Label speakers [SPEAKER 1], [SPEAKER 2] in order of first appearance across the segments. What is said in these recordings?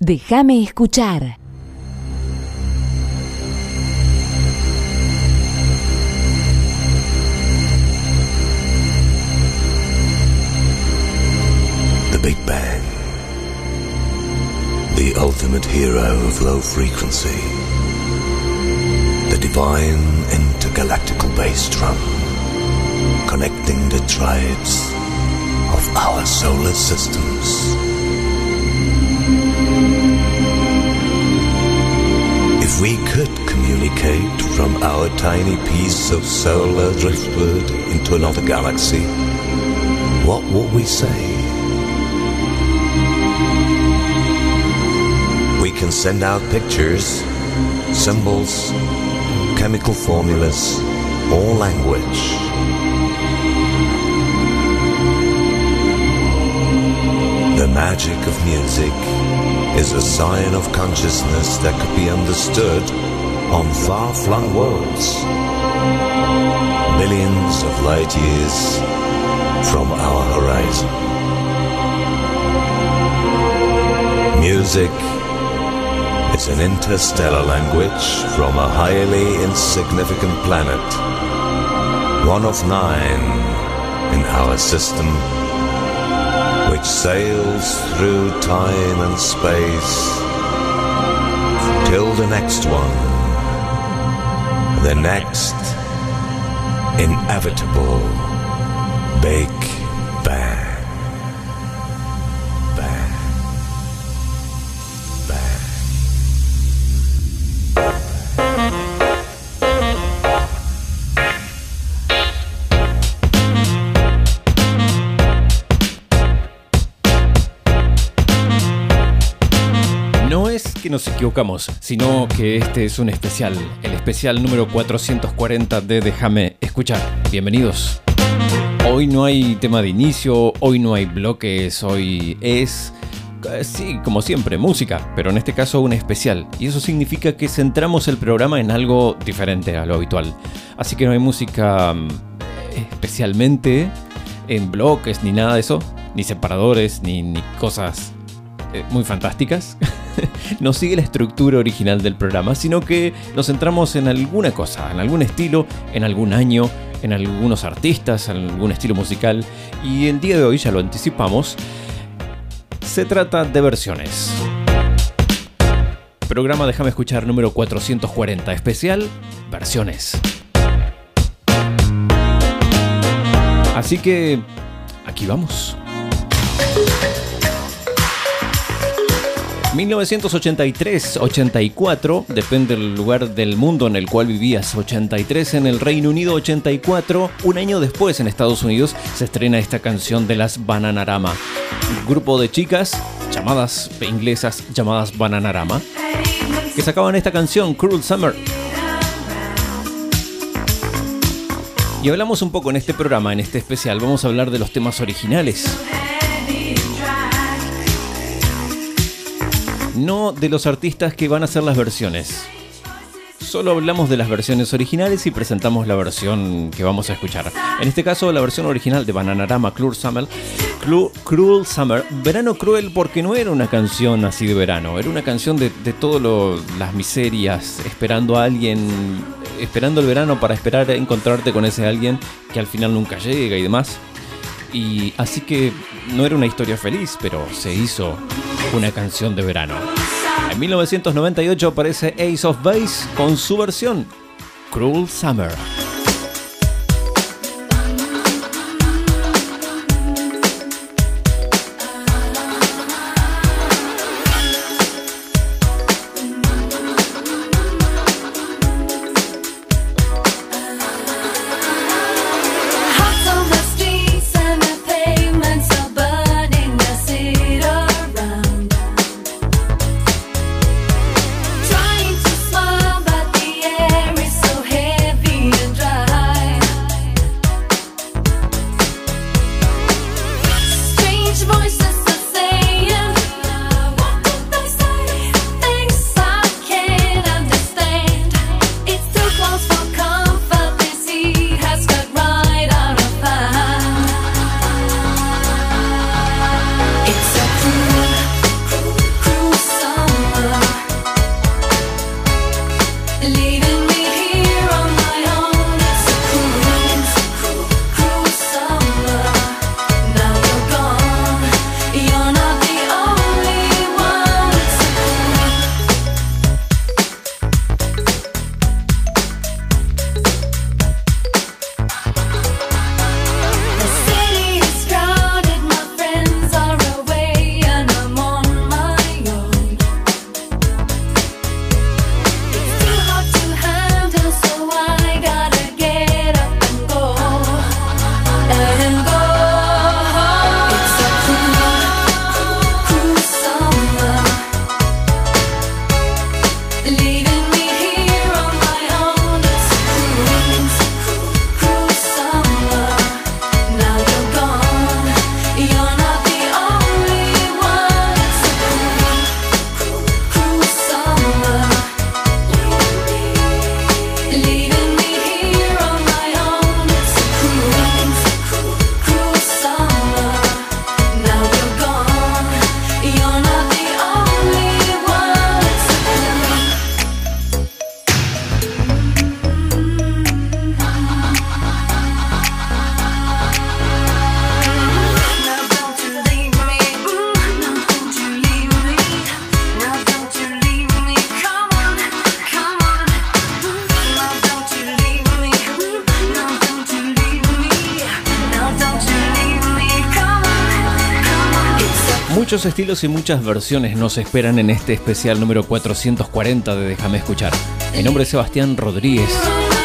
[SPEAKER 1] Déjame escuchar.
[SPEAKER 2] The Big Bang. The ultimate hero of low frequency. The divine intergalactical bass drum. Connecting the tribes of our solar systems. If we could communicate from our tiny piece of solar driftwood into another galaxy, what would we say? We can send out pictures, symbols, chemical formulas, or language. The magic of music is a sign of consciousness that could be understood on far flung worlds, millions of light years from our horizon. Music is an interstellar language from a highly insignificant planet, one of nine in our system, which sails through time and space. Till the next one, the next inevitable Big
[SPEAKER 3] equivocamos, sino que este es un especial, el especial número 440 de Déjame escuchar. Bienvenidos. Hoy no hay tema de inicio, hoy no hay bloques, hoy es, eh, sí, como siempre, música, pero en este caso un especial. Y eso significa que centramos el programa en algo diferente a lo habitual. Así que no hay música mm, especialmente en bloques ni nada de eso, ni separadores, ni, ni cosas eh, muy fantásticas. no sigue la estructura original del programa, sino que nos centramos en alguna cosa, en algún estilo, en algún año, en algunos artistas, en algún estilo musical. Y el día de hoy, ya lo anticipamos, se trata de versiones. Programa Déjame escuchar número 440, especial versiones. Así que aquí vamos. 1983-84, depende del lugar del mundo en el cual vivías. 83 en el Reino Unido, 84, un año después en Estados Unidos se estrena esta canción de las Bananarama. Un grupo de chicas llamadas inglesas llamadas Bananarama que sacaban esta canción Cruel Summer. Y hablamos un poco en este programa, en este especial, vamos a hablar de los temas originales. No de los artistas que van a hacer las versiones. Solo hablamos de las versiones originales y presentamos la versión que vamos a escuchar. En este caso, la versión original de Bananarama Cruel Summer. Cru- Cruel Summer. Verano cruel porque no era una canción así de verano. Era una canción de, de todas las miserias, esperando a alguien, esperando el verano para esperar encontrarte con ese alguien que al final nunca llega y demás. Y así que no era una historia feliz, pero se hizo una canción de verano. En 1998 aparece Ace of Base con su versión, Cruel Summer.
[SPEAKER 4] Y muchas versiones nos esperan en este especial número 440 de Déjame escuchar. Mi nombre es Sebastián Rodríguez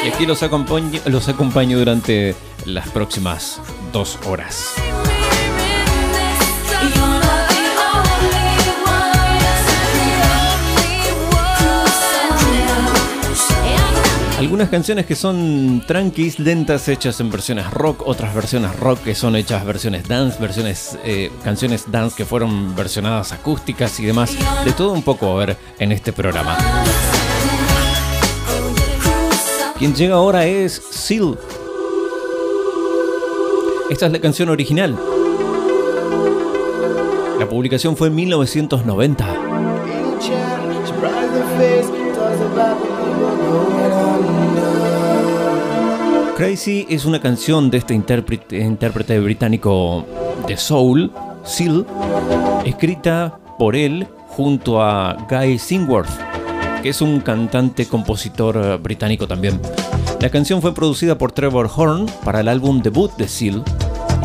[SPEAKER 4] y aquí los acompaño, los acompaño durante las próximas dos horas. Algunas canciones que son tranquis, lentas, hechas en versiones rock, otras versiones rock que son hechas versiones dance, versiones, eh, canciones dance que fueron versionadas acústicas y demás. De todo un poco a ver en este programa. Quien llega ahora es Seal. Esta es la canción original. La publicación fue en 1990. Crazy es una canción de este intérprete, británico de soul, Seal, escrita por él junto a Guy Singworth, que es un cantante compositor eh, británico también. La canción fue producida por Trevor Horn para el álbum debut de Seal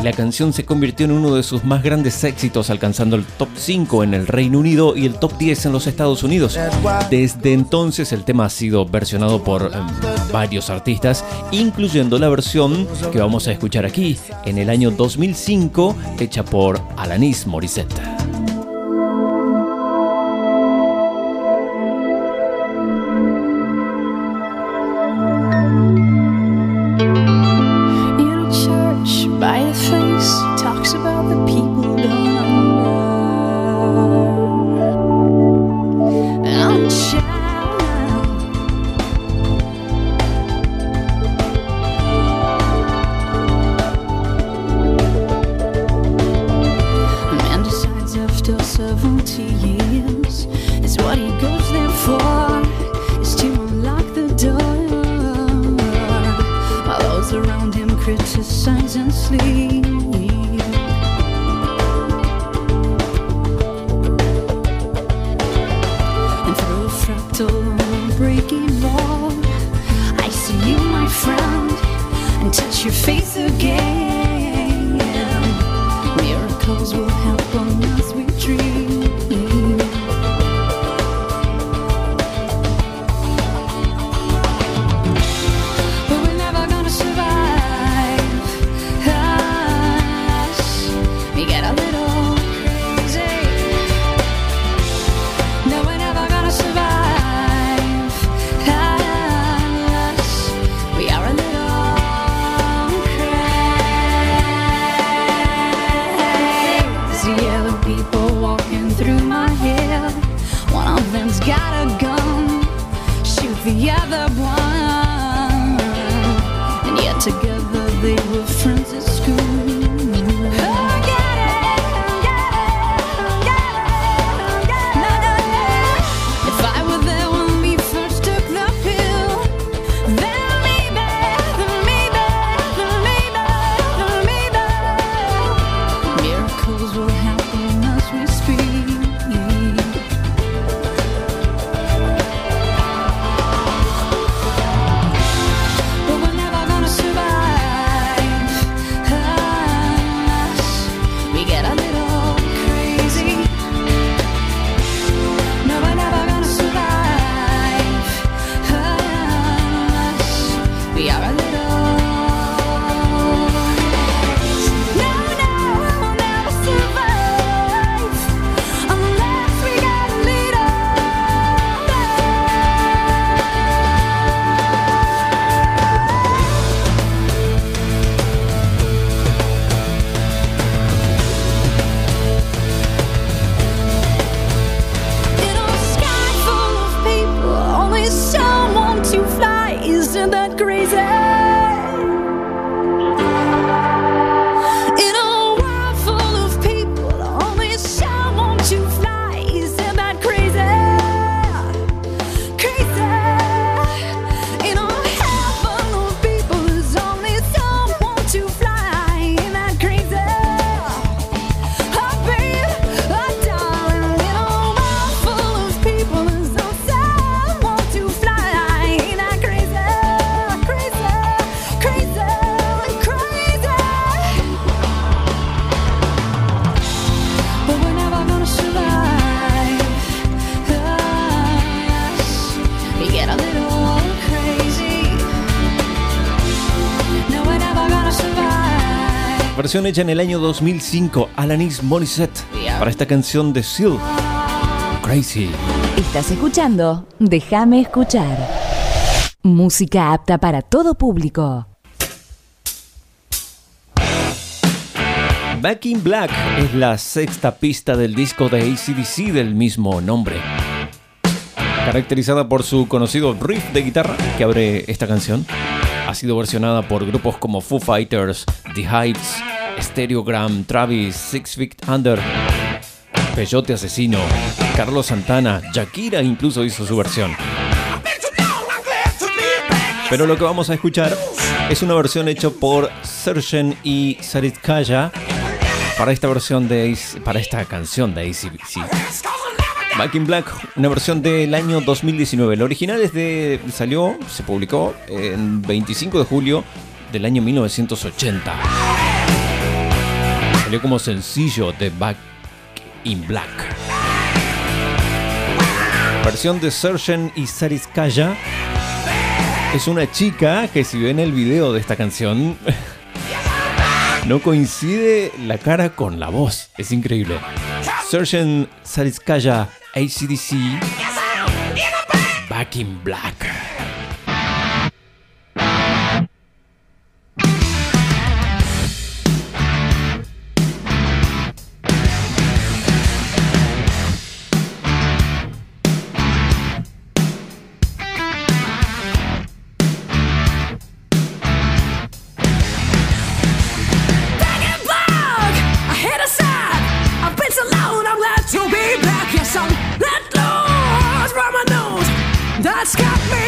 [SPEAKER 4] la canción se convirtió en uno de sus más grandes éxitos, alcanzando el top 5 en el Reino Unido y el top 10 en los Estados Unidos. Desde entonces el tema ha sido versionado por eh, varios artistas, incluyendo la versión que vamos a escuchar aquí en el año 2005, hecha por Alanis Morissette.
[SPEAKER 3] Versión hecha en el año 2005, Alanis Morissette, para esta canción de Seal. Crazy.
[SPEAKER 5] Estás escuchando Déjame escuchar. Música apta para todo público.
[SPEAKER 3] Back in Black es la sexta pista del disco de ACDC del mismo nombre. Caracterizada por su conocido riff de guitarra que abre esta canción, ha sido versionada por grupos como Foo Fighters, The Heights, Stereogram, Travis, Six Feet Under, Peyote Asesino, Carlos Santana, Shakira incluso hizo su versión. Pero lo que vamos a escuchar es una versión hecha por Sergen y Saritkaya para esta versión de para esta canción de ACDC. Back in Black, una versión del año 2019. El original es de salió, se publicó en 25 de julio del año 1980. Salió como sencillo de Back in Black. Versión de Sergen y Sariskaya. Es una chica que si ven el video de esta canción no coincide la cara con la voz. Es increíble. Sergen Sariskaya ACDC Back in Black.
[SPEAKER 4] That's got me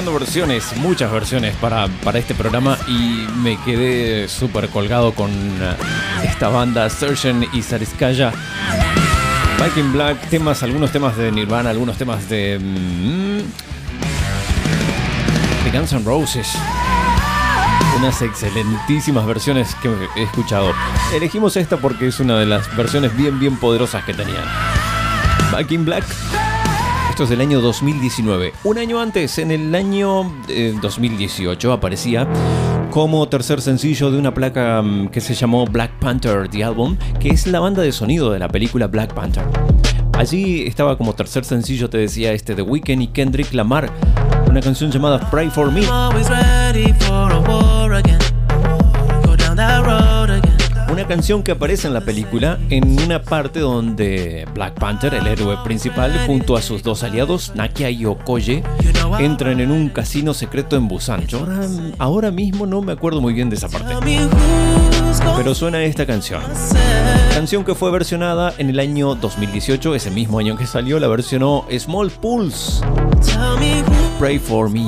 [SPEAKER 3] buscando versiones, muchas versiones para, para este programa y me quedé súper colgado con eh, esta banda Surgeon y Sariskaya. Back in Black, temas, algunos temas de Nirvana, algunos temas de. mm, de Guns N' Roses. Unas excelentísimas versiones que he escuchado. Elegimos esta porque es una de las versiones bien, bien poderosas que tenían. Back in Black
[SPEAKER 6] Es del año 2019. Un año antes, en el año eh, 2018, aparecía como tercer sencillo de una placa mm, que se llamó Black Panther The Album, que es la banda de sonido de la película Black Panther. Allí estaba como tercer sencillo, te decía este, The Weeknd y Kendrick Lamar, una canción llamada Pray For Me. Canción que aparece en la película en una parte donde Black Panther, el héroe principal, junto a sus dos aliados, Nakia y Okoye, entran en un casino secreto en Busan. Yo ahora, ahora mismo no me acuerdo muy bien de esa parte. Pero suena esta canción. Canción que fue versionada en el año 2018, ese mismo año que salió, la versionó Small Pulse. Pray for me.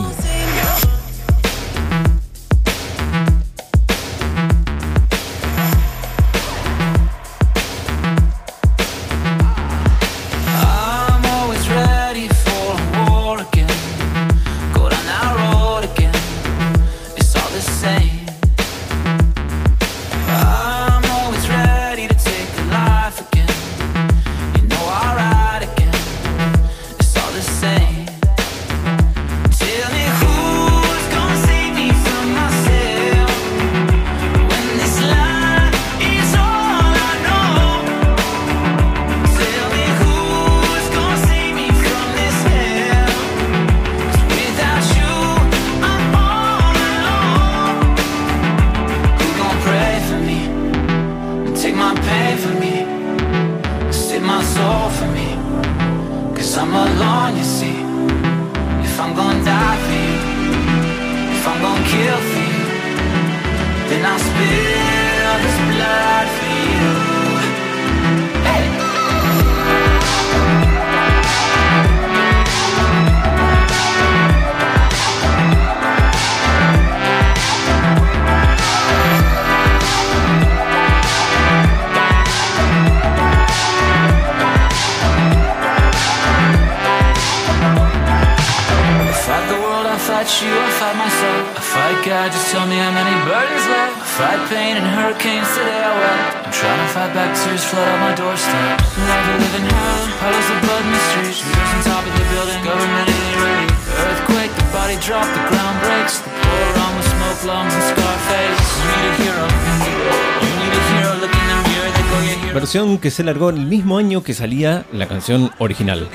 [SPEAKER 6] Que se largó en el mismo año que salía la canción original.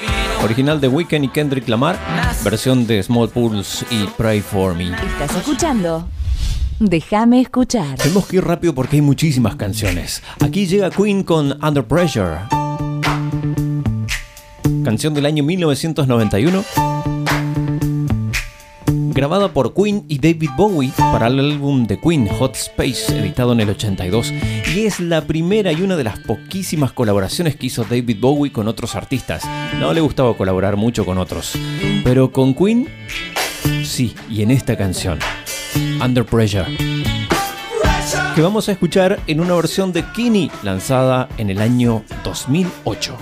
[SPEAKER 6] Original de Weeknd y Kendrick Lamar, versión de Small Pulse y Pray for Me.
[SPEAKER 5] Estás escuchando Déjame escuchar.
[SPEAKER 6] Tenemos que ir rápido porque hay muchísimas canciones. Aquí llega Queen con Under Pressure. Canción del año 1991. Grabada por Queen y David Bowie para el álbum de Queen Hot Space, editado en el 82. Y es la primera y una de las poquísimas colaboraciones que hizo David Bowie con otros artistas. No le gustaba colaborar mucho con otros. Pero con Queen, sí, y en esta canción. Under Pressure que vamos a escuchar en una versión de Kini lanzada en el año 2008.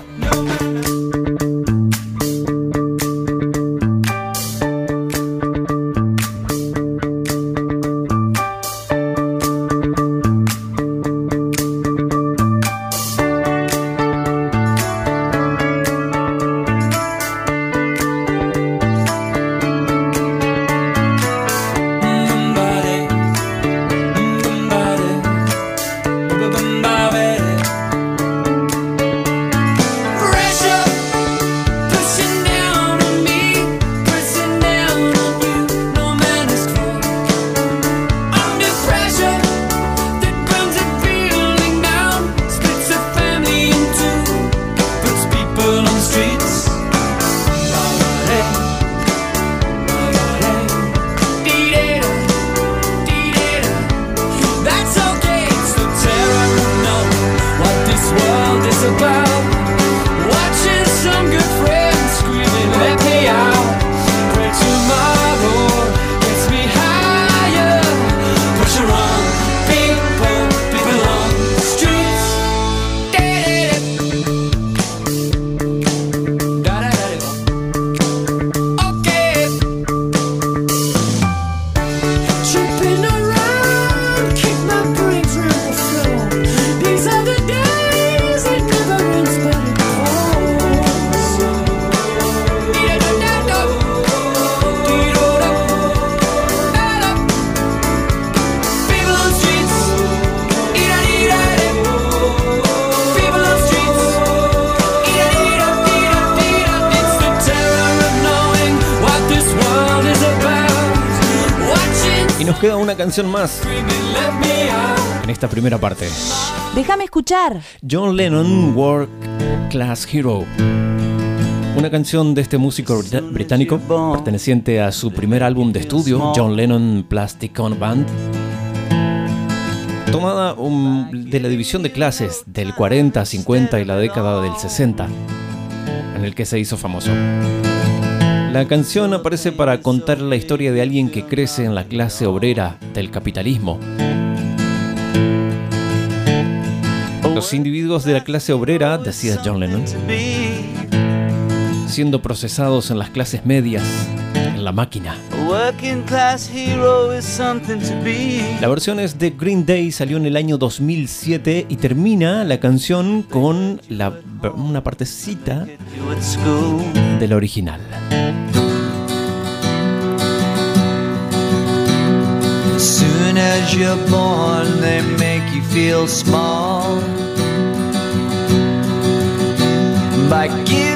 [SPEAKER 3] Una canción más en esta primera parte.
[SPEAKER 5] Déjame escuchar.
[SPEAKER 3] John Lennon, Work Class Hero. Una canción de este músico británico perteneciente a su primer álbum de estudio, John Lennon Plastic On Band. Tomada um, de la división de clases del 40, 50 y la década del 60, en el que se hizo famoso. La canción aparece para contar la historia de alguien que crece en la clase obrera del capitalismo. Los individuos de la clase obrera, decía John Lennon, siendo procesados en las clases medias, la máquina. La versión es de Green Day, salió en el año 2007 y termina la canción con la- una partecita de la original.
[SPEAKER 7] As soon as you're born, they make you feel small. By giving you no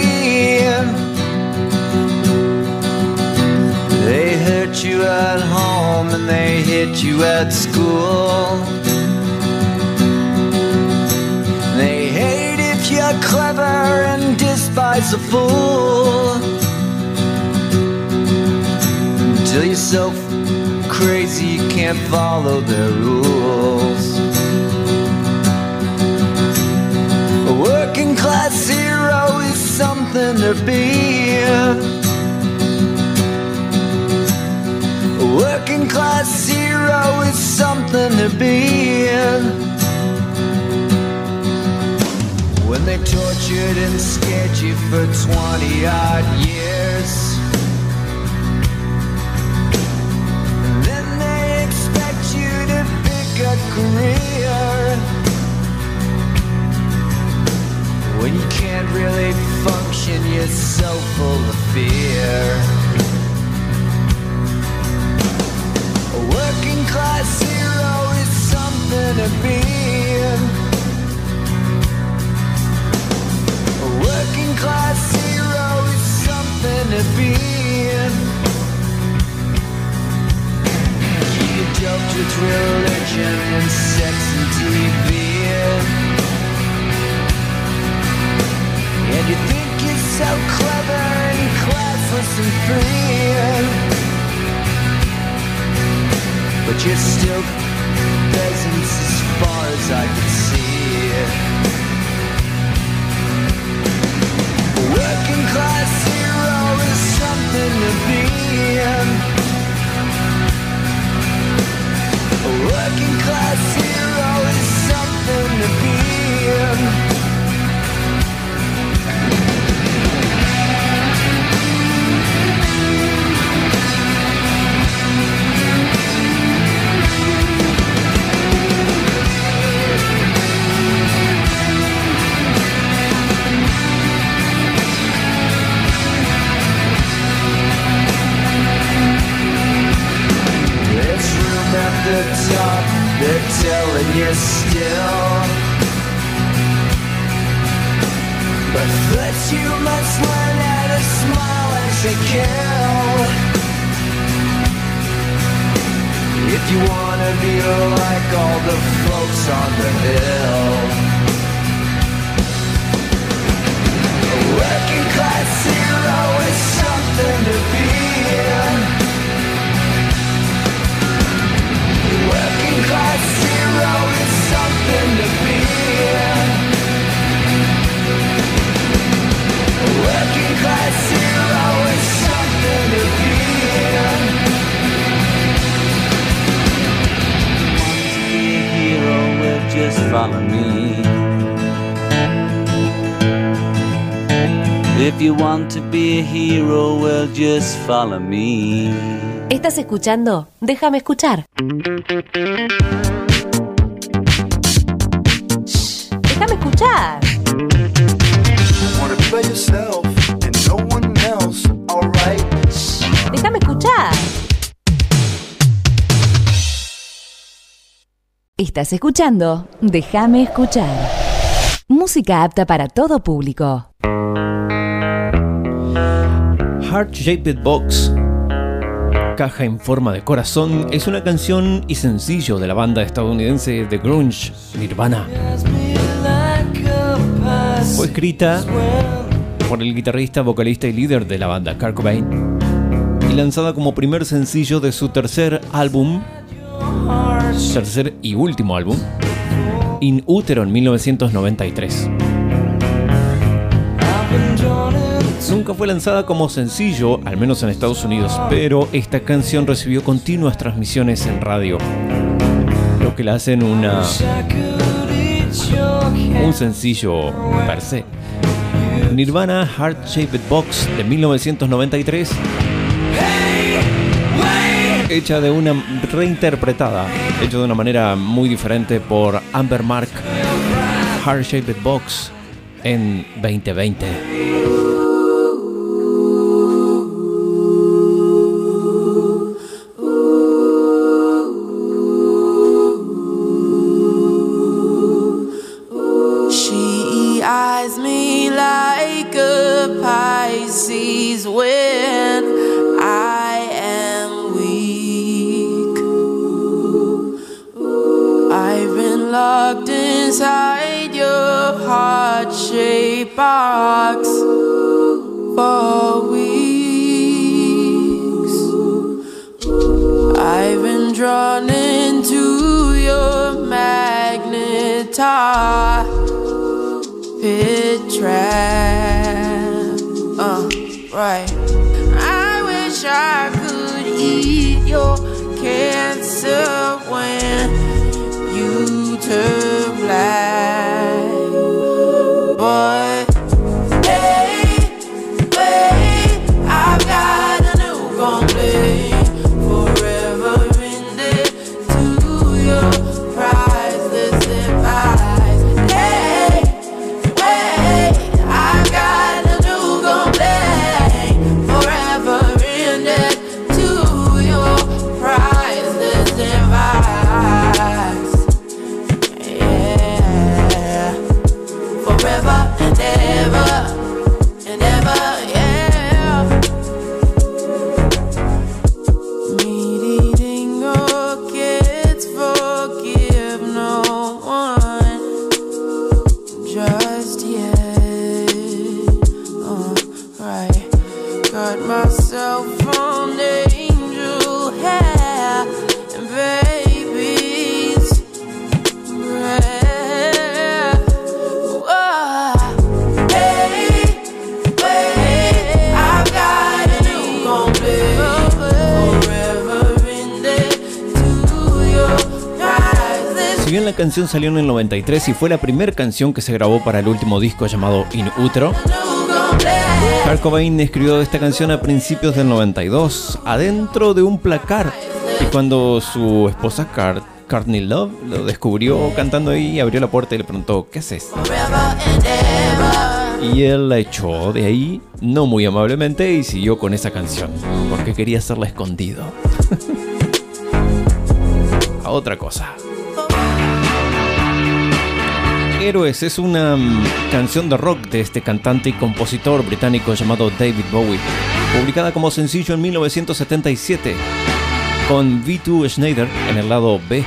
[SPEAKER 7] You at home and they hit you at school. They hate if you're clever and despise a fool. Until you're so crazy you can't follow their rules. A working class hero is something to be. Working class hero is something to be. In. When they tortured and scared you for 20 odd years. Then they expect you to pick a career when you can't really function, you're so full of fear. You think you're so clever and classless and free But you're still peasants as far as I can see. A working class hero is something to be. A working class hero is something to be you still. But first you must learn how to smile as they kill. If you wanna be like all the folks on the hill. A working class hero is something to be. Working class
[SPEAKER 5] ¿Estás escuchando? Déjame escuchar. Estás escuchando Déjame escuchar. Música apta para todo público.
[SPEAKER 3] Heart Shaped Box, caja en forma de corazón, es una canción y sencillo de la banda estadounidense de grunge Nirvana. Fue escrita por el guitarrista, vocalista y líder de la banda, Kurt Cobain, y lanzada como primer sencillo de su tercer álbum, tercer y último álbum, In Utero en 1993. Nunca fue lanzada como sencillo, al menos en Estados Unidos, pero esta canción recibió continuas transmisiones en radio, lo que la hacen una un sencillo per se. Nirvana Heart Shaped Box de 1993 hecha de una reinterpretada, hecha de una manera muy diferente por Amber Mark Heart Shaped Box en 2020. Canción salió en el 93 y fue la primera canción que se grabó para el último disco llamado In Utero, Kurt Cobain escribió esta canción a principios del 92, adentro de un placar. Y cuando su esposa Kurt, Courtney Love lo descubrió cantando ahí, abrió la puerta y le preguntó, ¿qué haces? Y él la echó de ahí, no muy amablemente, y siguió con esa canción, porque quería hacerla escondido. a otra cosa. Héroes es una mm, canción de rock de este cantante y compositor británico llamado David Bowie, publicada como sencillo en 1977 con V2 Schneider en el lado B.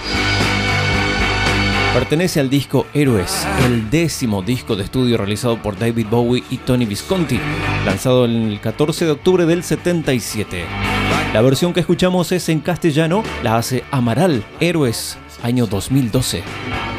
[SPEAKER 3] Pertenece al disco Héroes, el décimo disco de estudio realizado por David Bowie y Tony Visconti, lanzado el 14 de octubre del 77. La versión que escuchamos es en castellano, la hace Amaral, Héroes, año 2012.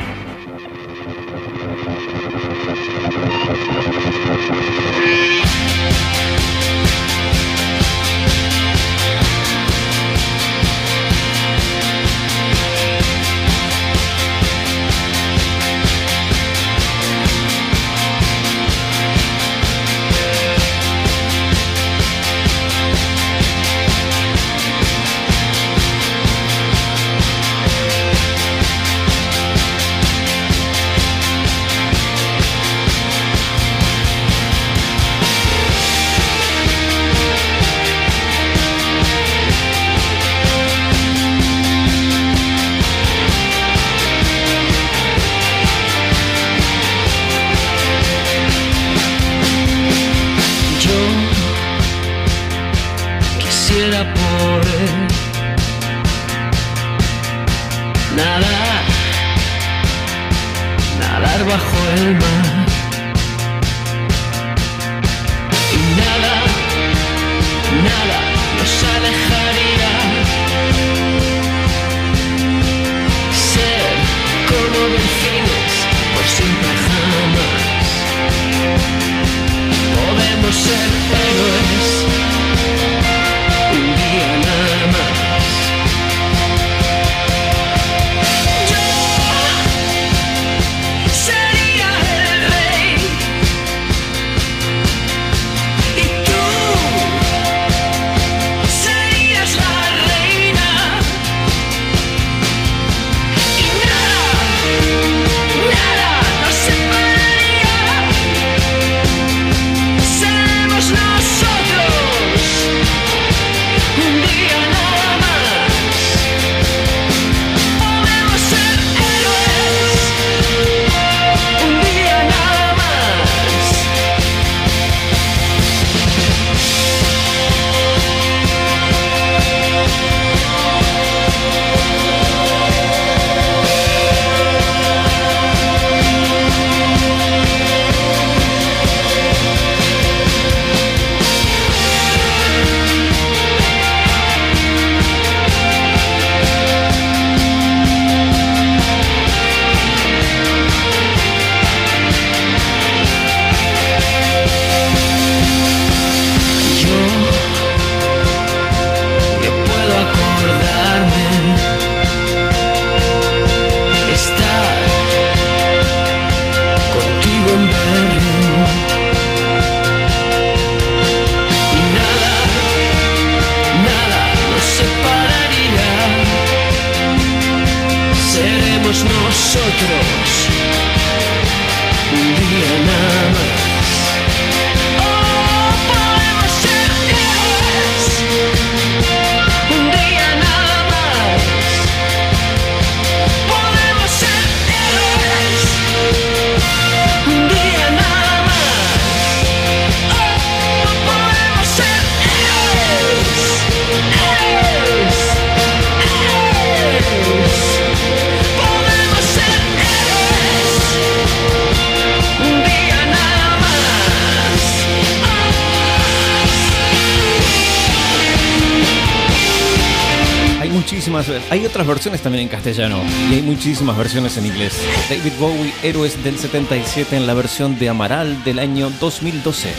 [SPEAKER 3] Otras versiones también en castellano y hay muchísimas versiones en inglés. David Bowie, Héroes del 77 en la versión de Amaral del año 2012.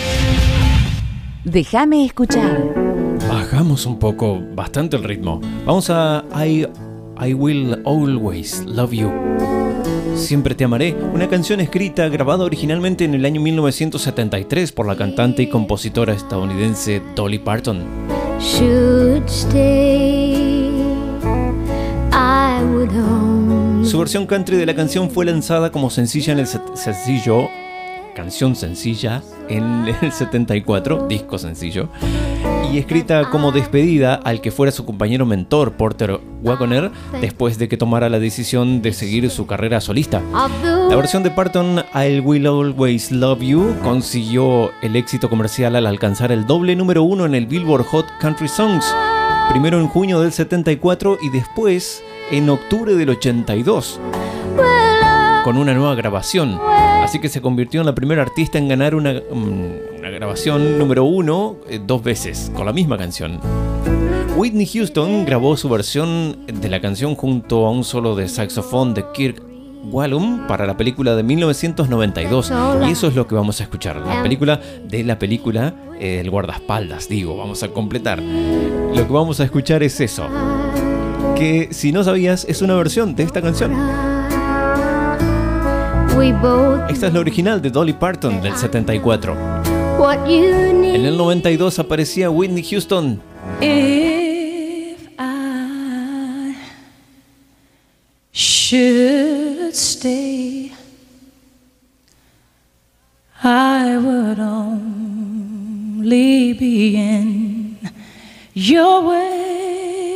[SPEAKER 5] Déjame escuchar.
[SPEAKER 3] Bajamos un poco, bastante el ritmo. Vamos a I, I Will Always Love You. Siempre te amaré, una canción escrita, grabada originalmente en el año 1973 por la cantante y compositora estadounidense Dolly Parton.
[SPEAKER 1] Should stay,
[SPEAKER 3] Su versión country de la canción fue lanzada como sencilla en el sencillo, canción sencilla, en el 74, disco sencillo, y escrita como despedida al que fuera su compañero mentor, Porter Wagoner, después de que tomara la decisión de seguir su carrera solista. La versión de Parton, I Will Always Love You, consiguió el éxito comercial al alcanzar el doble número uno en el Billboard Hot Country Songs, primero en junio del 74 y después en octubre del 82, con una nueva grabación. Así que se convirtió en la primera artista en ganar una, mm, grabación número uno eh, dos veces, con la misma canción. Whitney Houston grabó su versión de la canción junto a un solo de saxofón de Kirk Whalum para la película de 1992 y eso es lo que vamos a escuchar, la película de la película eh, El guardaespaldas, digo, vamos a completar. Lo que vamos a escuchar es eso, que si no sabías es una versión de esta canción. Esta es la original de Dolly Parton del 74.
[SPEAKER 1] what you need.
[SPEAKER 3] En el 92 aparecía Whitney Houston
[SPEAKER 4] If I should stay, I would only be in your way.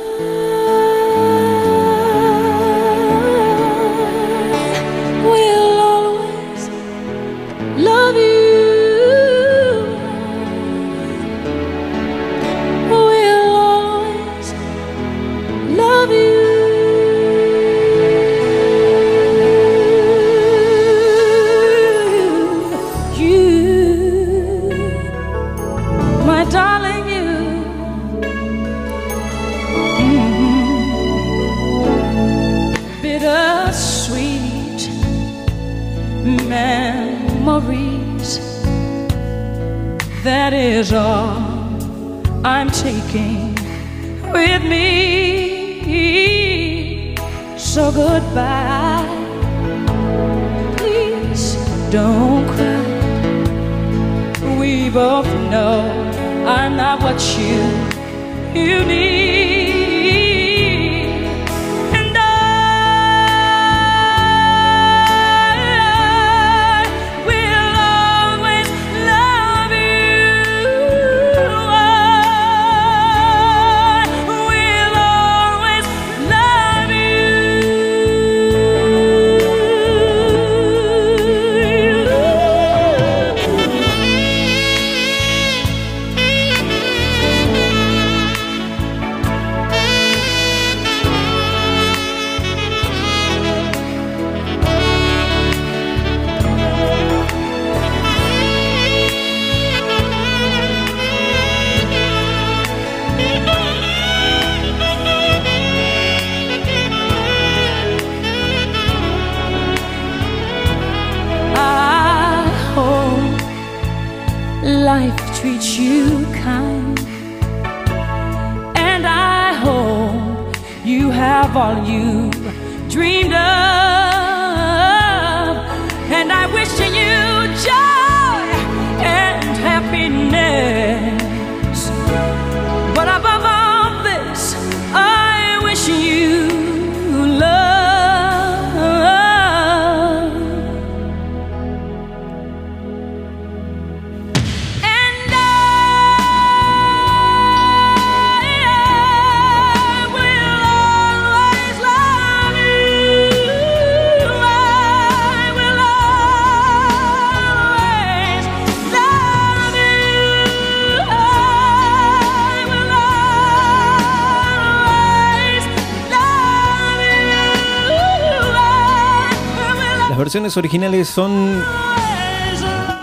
[SPEAKER 3] originales son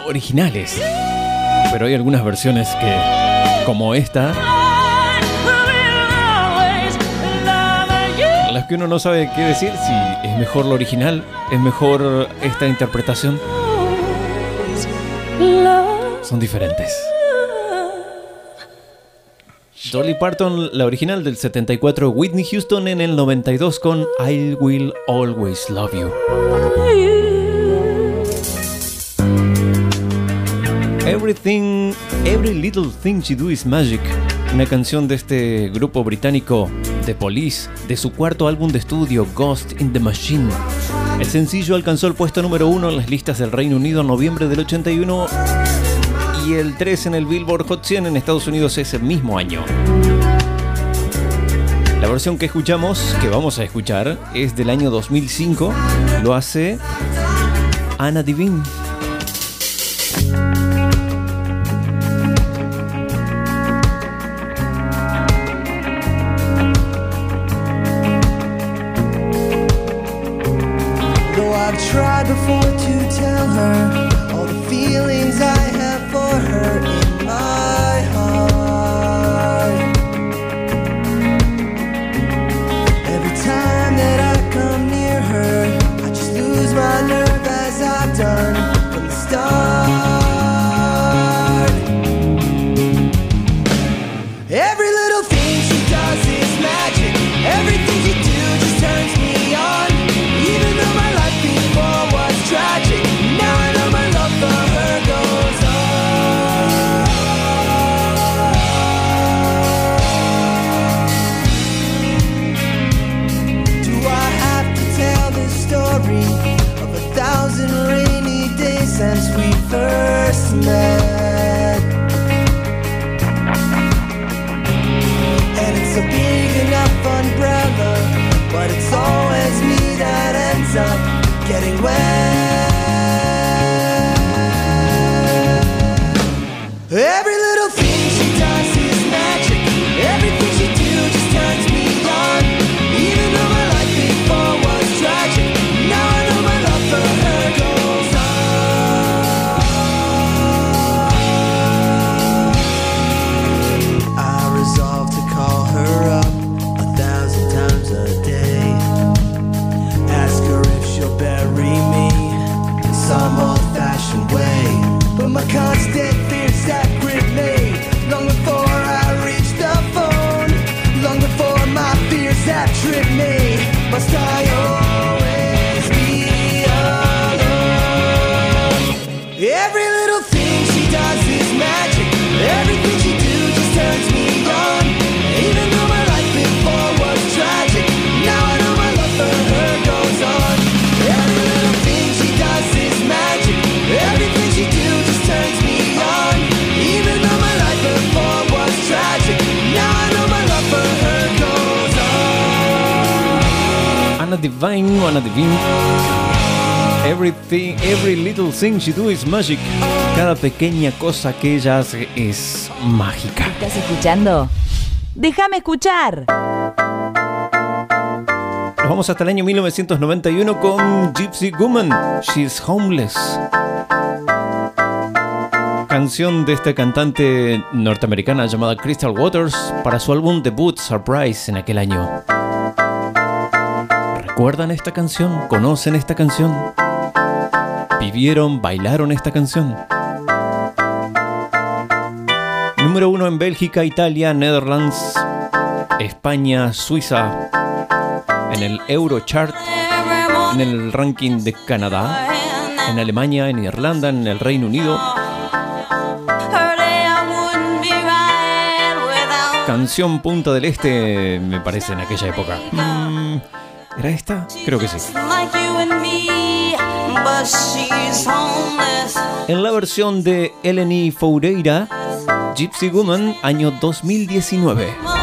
[SPEAKER 3] originales. Pero hay algunas versiones que, como esta, las que uno no sabe qué decir, si es mejor lo original, es mejor esta interpretación. Son diferentes. Dolly Parton, la original del 74, Whitney Houston en el 92 con I Will Always Love You. Everything, Every Little Thing She Do Is Magic, una canción de este grupo británico The Police, de su cuarto álbum de estudio Ghost in the Machine. El sencillo alcanzó el puesto número uno en las listas del Reino Unido en noviembre del 81 y el 3 en el Billboard Hot 100 en Estados Unidos ese mismo año. La versión que escuchamos, que vamos a escuchar, es del año 2005. Lo hace Anna Divine.
[SPEAKER 8] Tried before to tell her
[SPEAKER 9] Divine, Anna Divine. Everything, every little thing she do is magic. Cada pequeña cosa que ella hace es mágica.
[SPEAKER 5] ¿Estás escuchando? Déjame escuchar.
[SPEAKER 9] Nos vamos hasta el año 1991 con Gypsy Woman, She's Homeless. Canción de esta cantante norteamericana llamada Crystal Waters para su álbum debut Surprise en aquel año. ¿Recuerdan esta canción? ¿Conocen esta canción? ¿Vivieron, bailaron esta canción? Número uno en Bélgica, Italia, Netherlands, España, Suiza, en el Eurochart, en el ranking de Canadá, en Alemania, en Irlanda, en el Reino Unido. Canción Punta del Este, me parece, en aquella época. Mm, ¿Era esta? Creo que sí. En la versión de Eleni Foureira, Gypsy Woman, año 2019.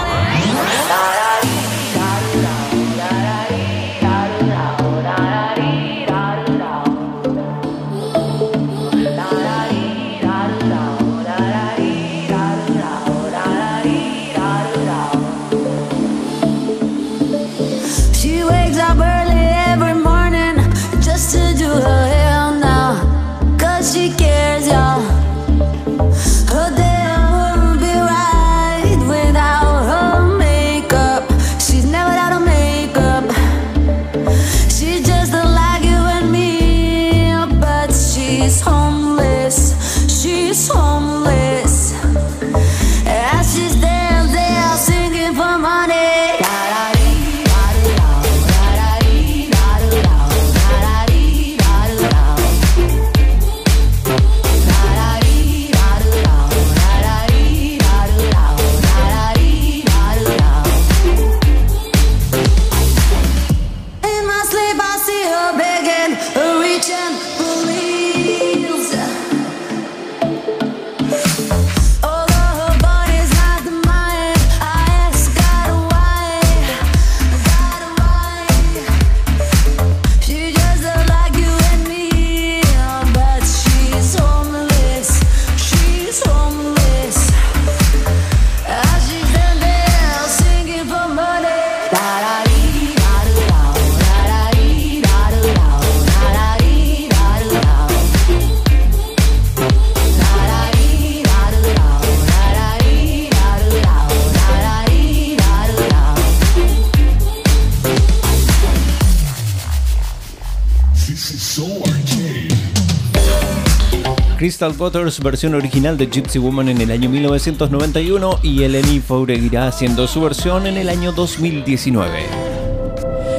[SPEAKER 9] Crystal versión original de Gypsy Woman en el año 1991 y Eleni Foureira haciendo su versión en el año 2019.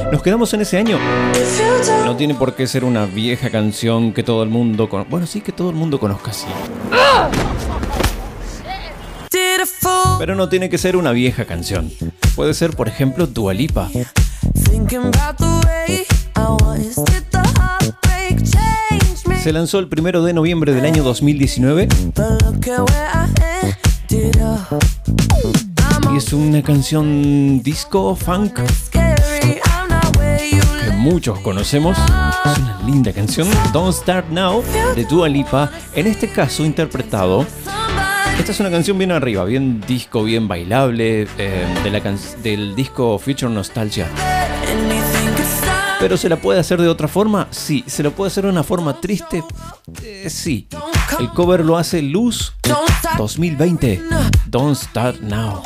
[SPEAKER 9] Nos quedamos en ese año. No tiene por qué ser una vieja canción que todo el mundo con... Bueno, sí que todo el mundo conozca así. Pero no tiene que ser una vieja canción. Puede ser, por ejemplo, Dua Se lanzó el primero de noviembre del año 2019
[SPEAKER 3] But look at where I ended up.
[SPEAKER 9] y es una canción disco funk que muchos conocemos. Es una linda canción, Don't Start Now, de Dua Lipa, en este caso interpretado
[SPEAKER 3] Esta es una canción bien arriba, bien disco, bien bailable, eh, de la del disco Future Nostalgia. Pero se la puede hacer de otra forma, sí. Se lo puede hacer de una forma triste, Eh, sí. El cover lo hace Luz 2020. Don't Start Now.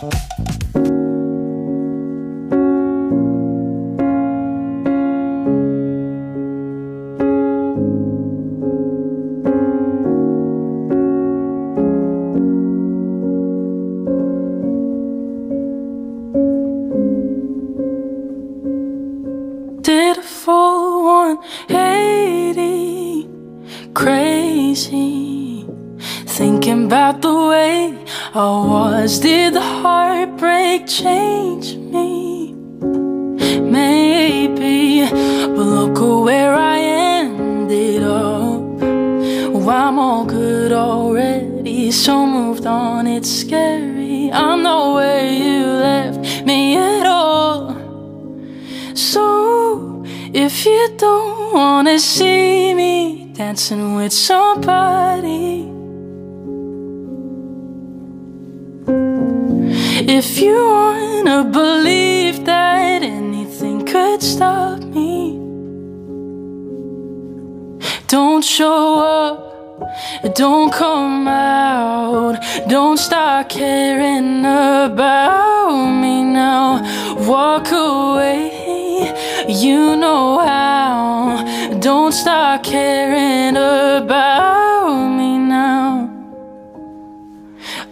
[SPEAKER 10] Don't come out, don't start caring about me now. Walk away, you know how. Don't start caring about me now.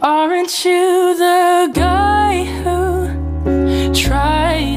[SPEAKER 10] Aren't you the guy who tried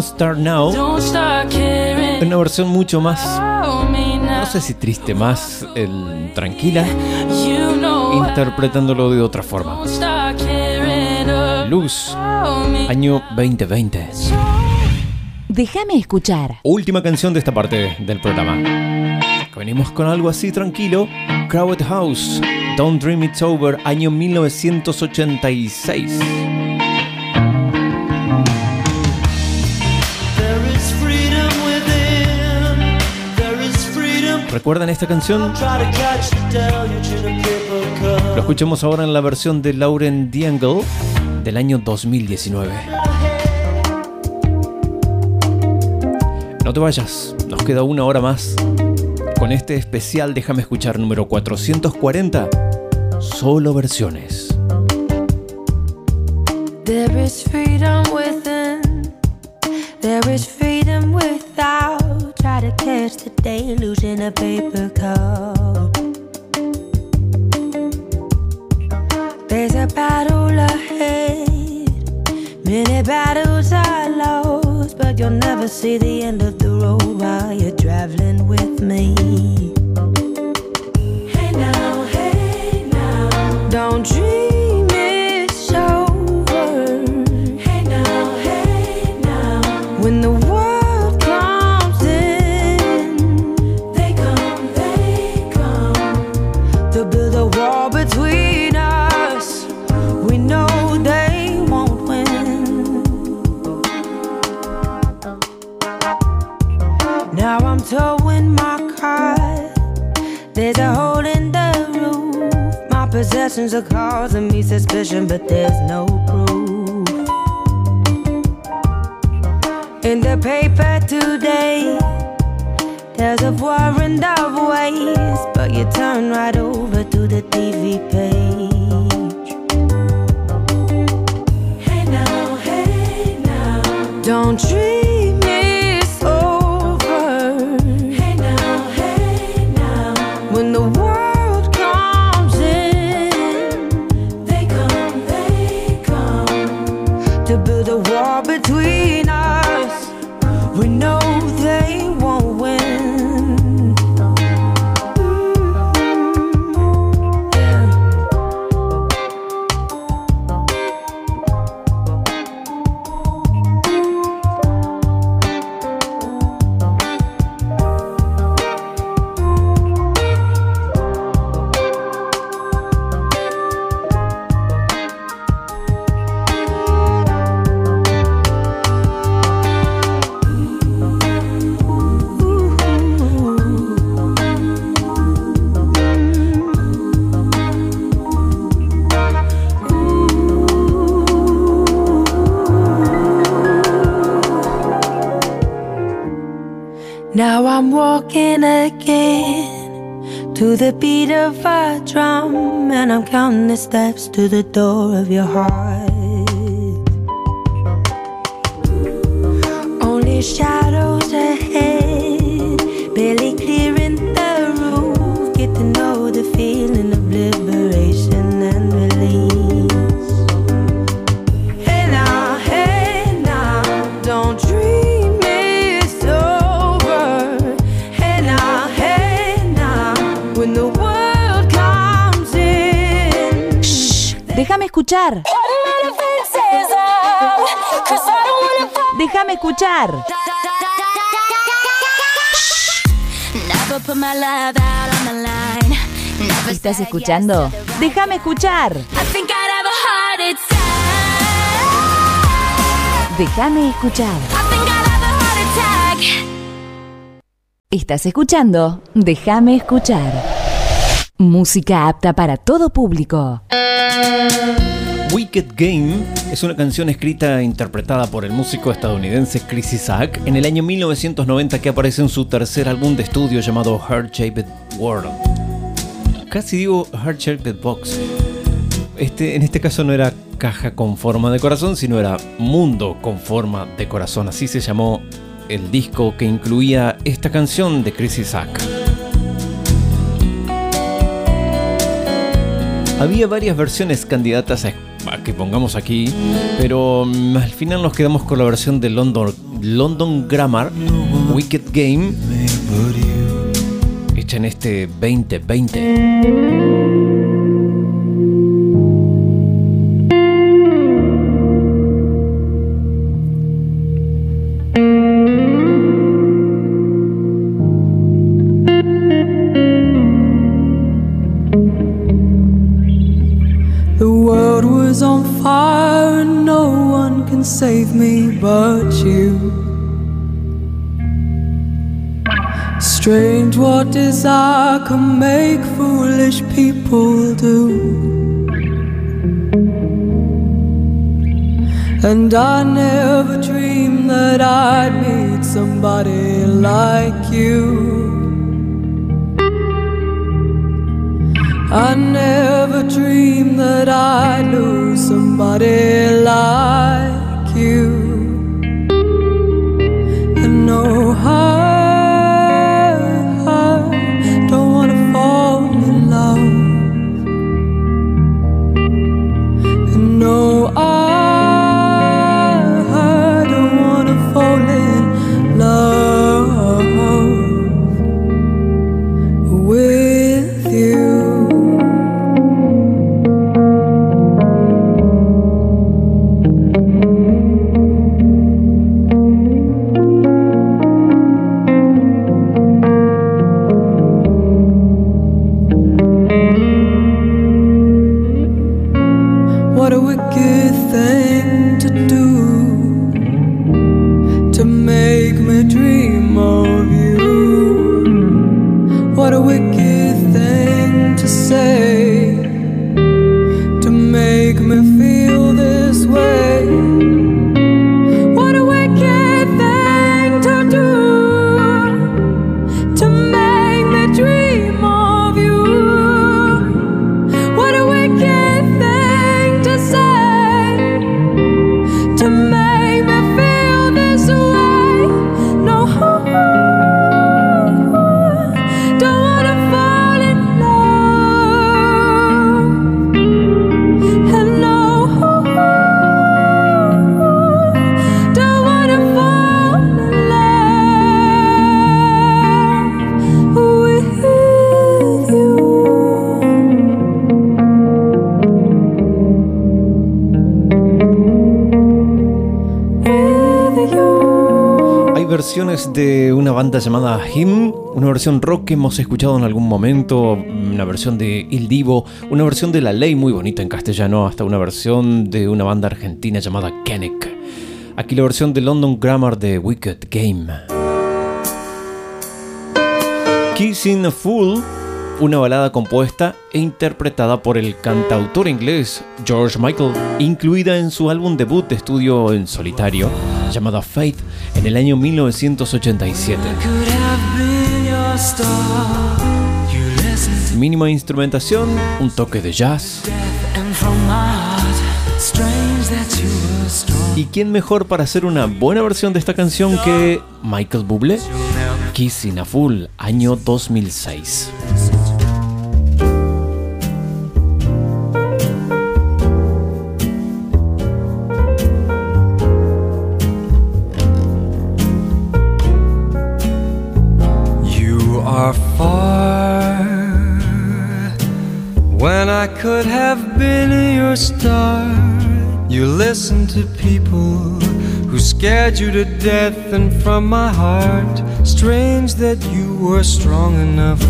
[SPEAKER 10] Don't
[SPEAKER 3] Start Now. Una versión mucho más,
[SPEAKER 10] now.
[SPEAKER 3] no sé si triste, más el, tranquila,
[SPEAKER 10] You know
[SPEAKER 3] interpretándolo de otra forma. Luz,
[SPEAKER 10] me.
[SPEAKER 3] año 2020.
[SPEAKER 5] Déjame escuchar.
[SPEAKER 3] Última canción de esta parte del programa. Venimos con algo así tranquilo. Crowded House, Don't Dream It's Over, año 1986. ¿Recuerdan esta canción? Lo escuchamos ahora en la versión de Lauren Diangle del año 2019. No te vayas, nos queda una hora más. Con este especial Déjame escuchar número 440, solo versiones.
[SPEAKER 4] Try to catch the day in a paper cup. There's a battle ahead. Many battles are lost, but you'll never see the end of the road while you're traveling with me. Possessions are causing me suspicion, but there's no proof. In the paper today, there's a warrant of ways, but you turn right over to the TV page. Hey now, hey now. Don't dream
[SPEAKER 11] and the steps to the door of your heart.
[SPEAKER 5] Escuchar. Déjame escuchar. ¿Estás escuchando? Déjame escuchar. Déjame escuchar. Estás escuchando Déjame escuchar. Música apta para todo público.
[SPEAKER 3] Wicked Game es una canción escrita e interpretada por el músico estadounidense Chris Isaac en el año 1990 que aparece en su tercer álbum de estudio llamado Heart Shaped World. Casi digo Heart Shaped Box. Este, en este caso no era caja con forma de corazón, sino era mundo con forma de corazón. Así se llamó el disco que incluía esta canción de Chris Isaac. Había varias versiones candidatas a, que pongamos aquí, pero mm, al final nos quedamos con la versión de London, London Grammar, Wicked Game, hecha en este 2020.
[SPEAKER 4] Strange what desire can make foolish people do. And I never dreamed that I'd meet somebody like you. I never dreamed that I'd lose somebody like you. And oh, no, I,
[SPEAKER 3] llamada Him, una versión rock que hemos escuchado en algún momento, una versión de Il Divo, una versión de La Ley muy bonita en castellano, hasta una versión de una banda argentina llamada Kennec. Aquí la versión de London Grammar de Wicked Game. Kissing a Fool, una balada compuesta e interpretada por el cantautor inglés George Michael, incluida en su álbum debut de estudio en solitario llamado Faith en el año 1987.
[SPEAKER 4] Could have
[SPEAKER 12] star. You listen
[SPEAKER 3] Mínima instrumentación, un toque de jazz. ¿Y quién mejor para hacer una buena versión de esta canción que Michael Bublé? Kissing a Fool, año 2006.
[SPEAKER 13] I could have been your star. You listen to people who scared you to death, and from my heart, strange that you were strong enough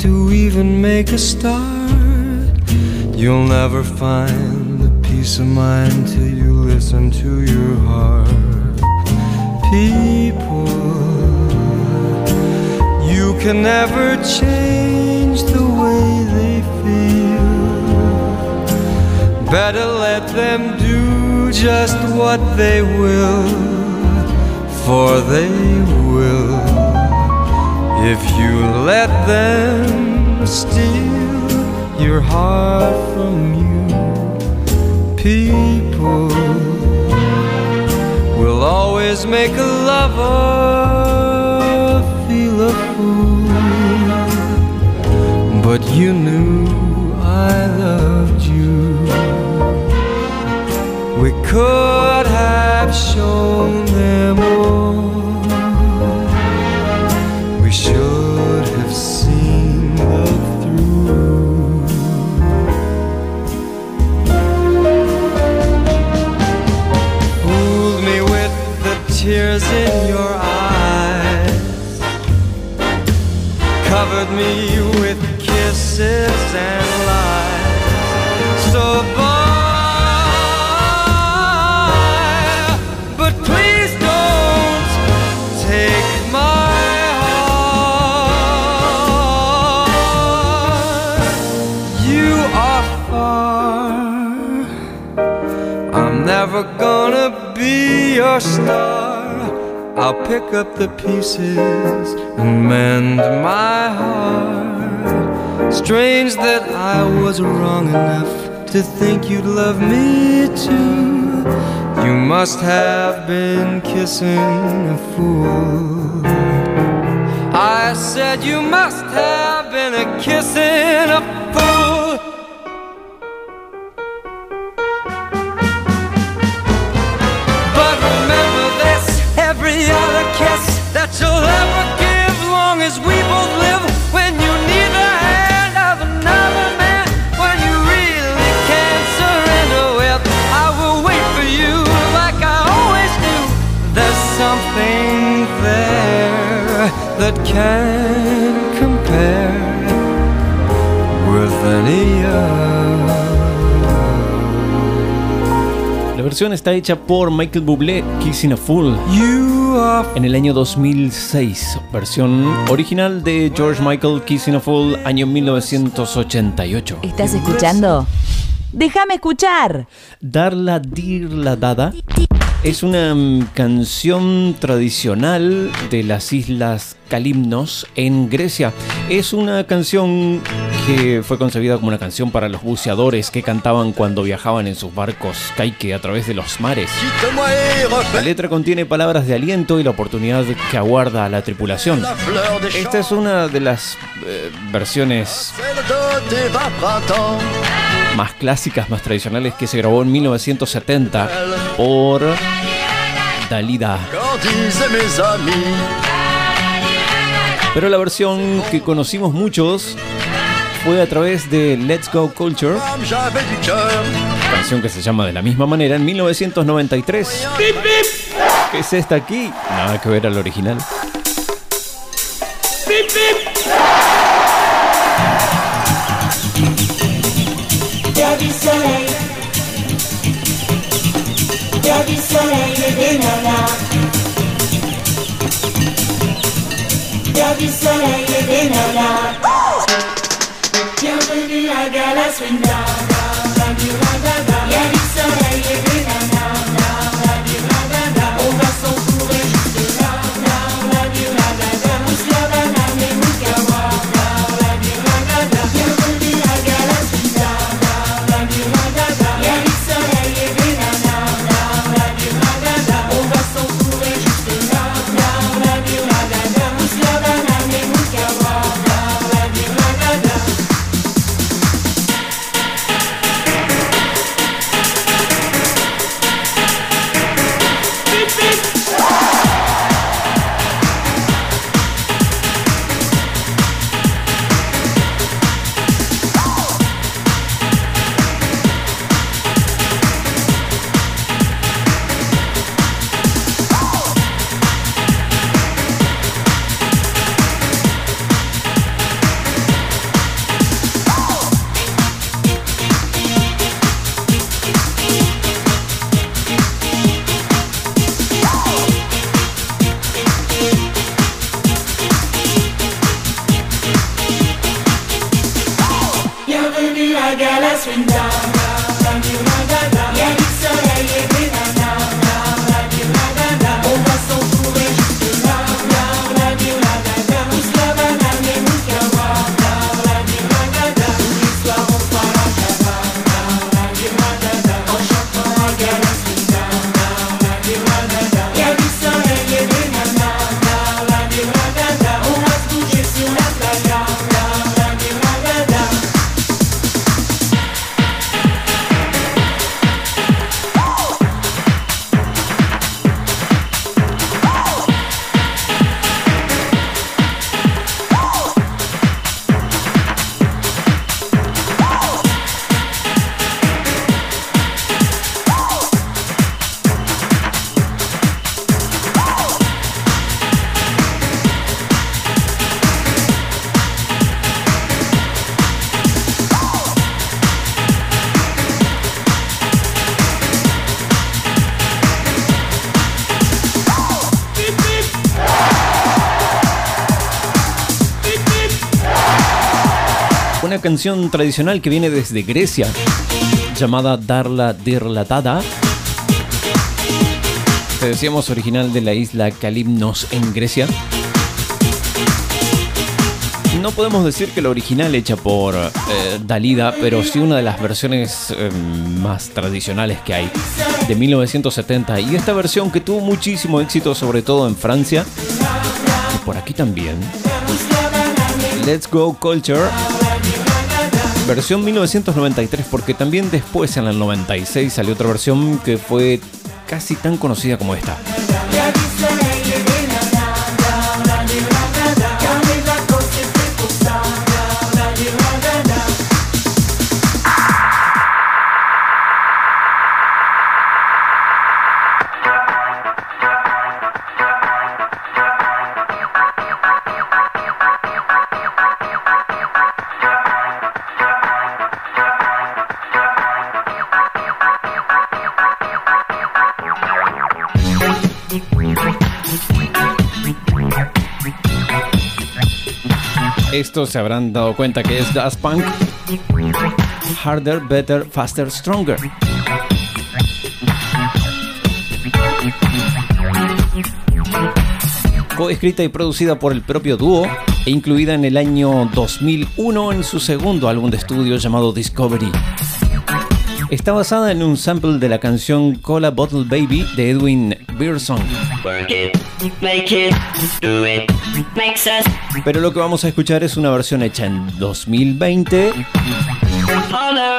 [SPEAKER 13] to even make a start. You'll never find the peace of mind till you listen to your heart. People. You can never change the Better let them do just what they will, for they will. If you let them steal your heart from you, people will always make a lover feel a fool. But you knew I loved could have shown them all. We should have seen the through. Fooled me with the tears in your eyes, covered me with kisses and your star. I'll pick up the pieces and mend my heart. Strange that I was wrong enough to think you'd love me too. You must have been kissing a fool. I said you must have been a kissing a that you'll
[SPEAKER 3] versión está hecha por Michael Bublé, Kissing a Fool, en el año 2006. Versión original de George Michael, Kissing a Fool, año 1988.
[SPEAKER 5] ¿Estás escuchando? Déjame escuchar.
[SPEAKER 3] Darla Dir la Dada es una mm, canción tradicional de las islas Calimnos en Grecia. Es una canción que fue concebida como una canción para los buceadores que cantaban cuando viajaban en sus barcos caique a través de los mares. La letra contiene palabras de aliento y la oportunidad que aguarda a la tripulación. Esta es una de las eh, versiones más clásicas, más tradicionales que se grabó en 1970 por Dalida. Pero la versión que conocimos muchos fue a través de Let's Go Culture, canción que se llama de la misma manera en 1993. ¿Qué es esta aquí? Nada que ver al original.
[SPEAKER 8] Il y a du soleil et
[SPEAKER 3] canción tradicional que viene desde Grecia, llamada Darla Dirlatada. Te decíamos original de la isla Kalymnos en Grecia. No podemos decir que la original hecha por eh, Dalida, pero sí una de las versiones eh, más tradicionales que hay, de 1970. Y esta versión que tuvo muchísimo éxito, sobre todo en Francia, y por aquí también. Let's Go Culture, versión 1993, porque también después en el 96 salió otra versión que fue casi tan conocida como esta. Se habrán dado cuenta que es Daft Punk. Harder, Better, Faster, Stronger. Coescrita y producida por el propio dúo e incluida en el año 2001 en su segundo álbum de estudio llamado Discovery. Está basada en un sample de la canción Cola Bottle Baby de Edwin Beerson.
[SPEAKER 14] Work it, make it, do it, makes us
[SPEAKER 3] Pero lo que vamos a escuchar es una versión hecha en 2020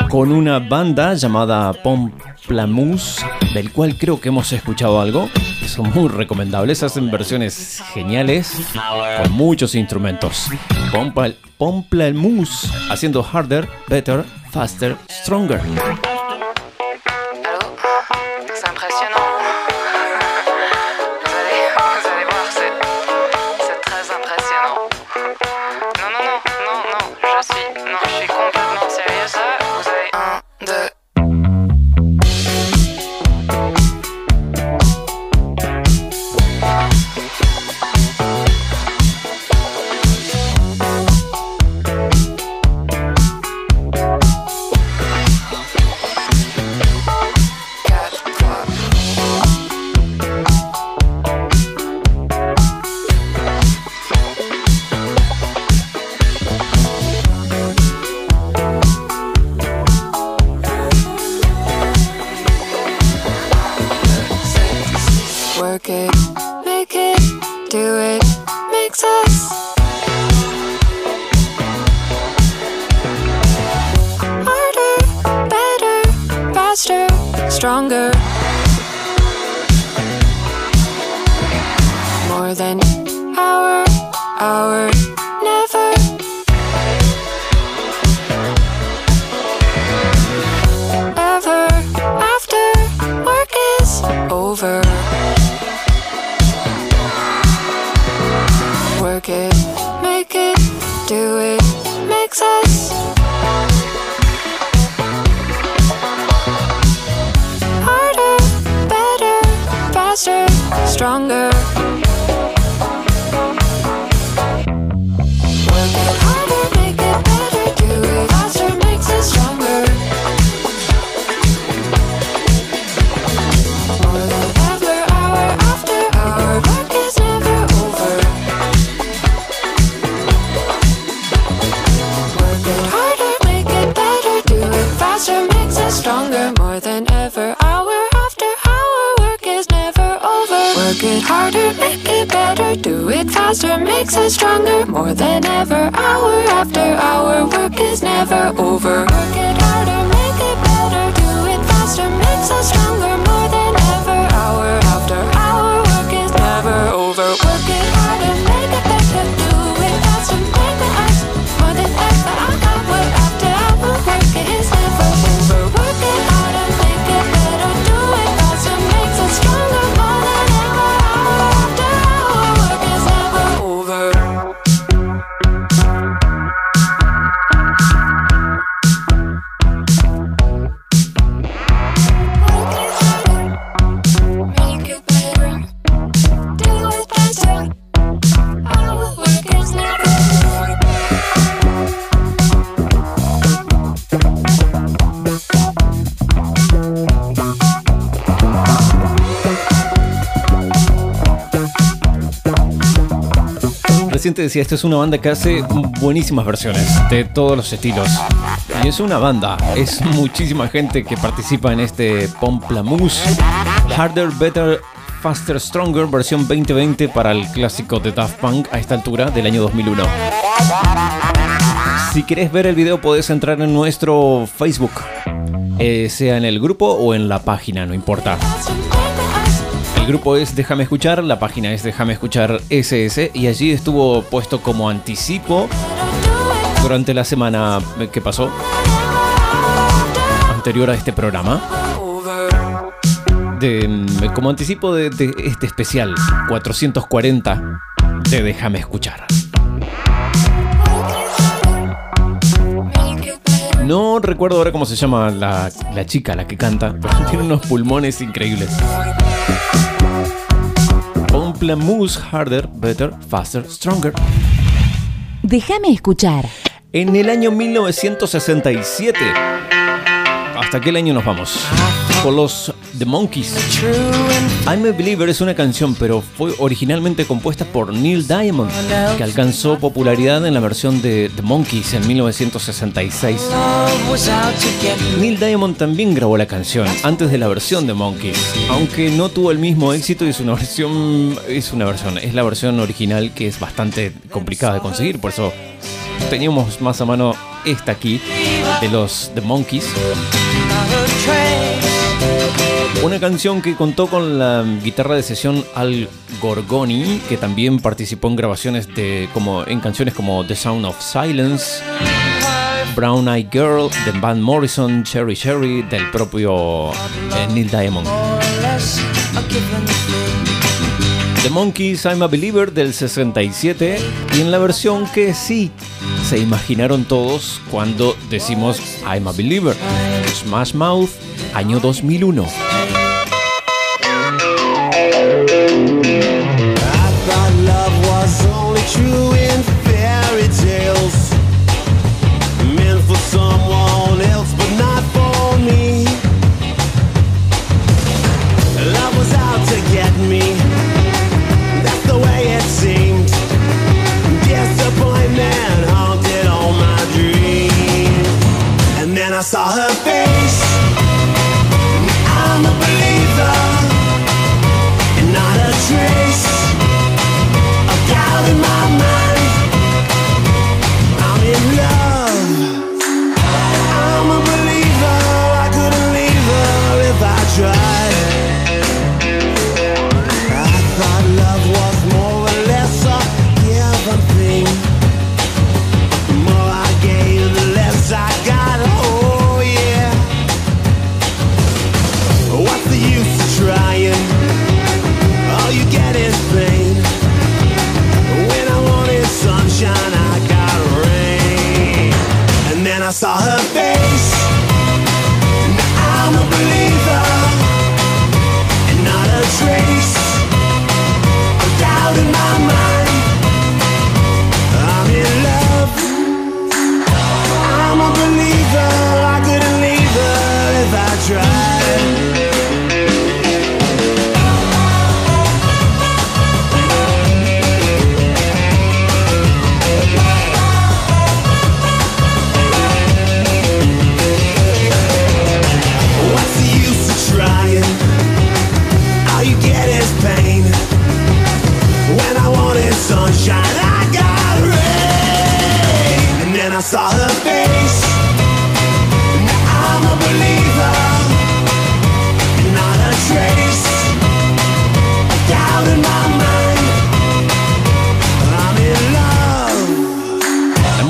[SPEAKER 3] con una banda llamada Pomplamoose, del cual creo que hemos escuchado algo. Son muy recomendables, hacen versiones geniales con muchos instrumentos. Pompla- Pomplamoose haciendo harder, better, faster, stronger. Te decía, esta es una banda que hace buenísimas versiones de todos los estilos. Y es una banda, es muchísima gente que participa en este Pomplamoose Harder, Better, Faster, Stronger versión 2020 para el clásico de Daft Punk a esta altura del año 2001. Si querés ver el video podés entrar en nuestro Facebook, eh, sea en el grupo o en la página, no importa. Grupo es Déjame Escuchar, la página es Déjame Escuchar SS y allí estuvo puesto como anticipo durante la semana que pasó anterior a este programa. De, mm, como anticipo de, de este especial 440 de Déjame Escuchar. No recuerdo ahora cómo se llama la, la chica, la que canta, pero tiene unos pulmones increíbles. Pomplamoose Harder, Better, Faster, Stronger.
[SPEAKER 5] Déjame escuchar.
[SPEAKER 3] En el año 1967. ¿Hasta qué año nos vamos? Con los The Monkeys. I'm a Believer es una canción, pero fue originalmente compuesta por Neil Diamond, que alcanzó popularidad en la versión de The Monkeys en 1966. Neil Diamond también grabó la canción antes de la versión de Monkeys, aunque no tuvo el mismo éxito y es una versión, es una versión, es la versión original que es bastante complicada de conseguir, por eso teníamos más a mano esta aquí de los The Monkeys. Una canción que contó con la guitarra de sesión Al Gorgoni, que también participó en grabaciones de como en canciones como The Sound of Silence, Brown Eyed Girl, de Van Morrison, Cherry Cherry, del propio eh, Neil Diamond. The Monkeys I'm a Believer del 67 y en la versión que sí se imaginaron todos cuando decimos I'm a Believer. Smash Mouth, año 2001.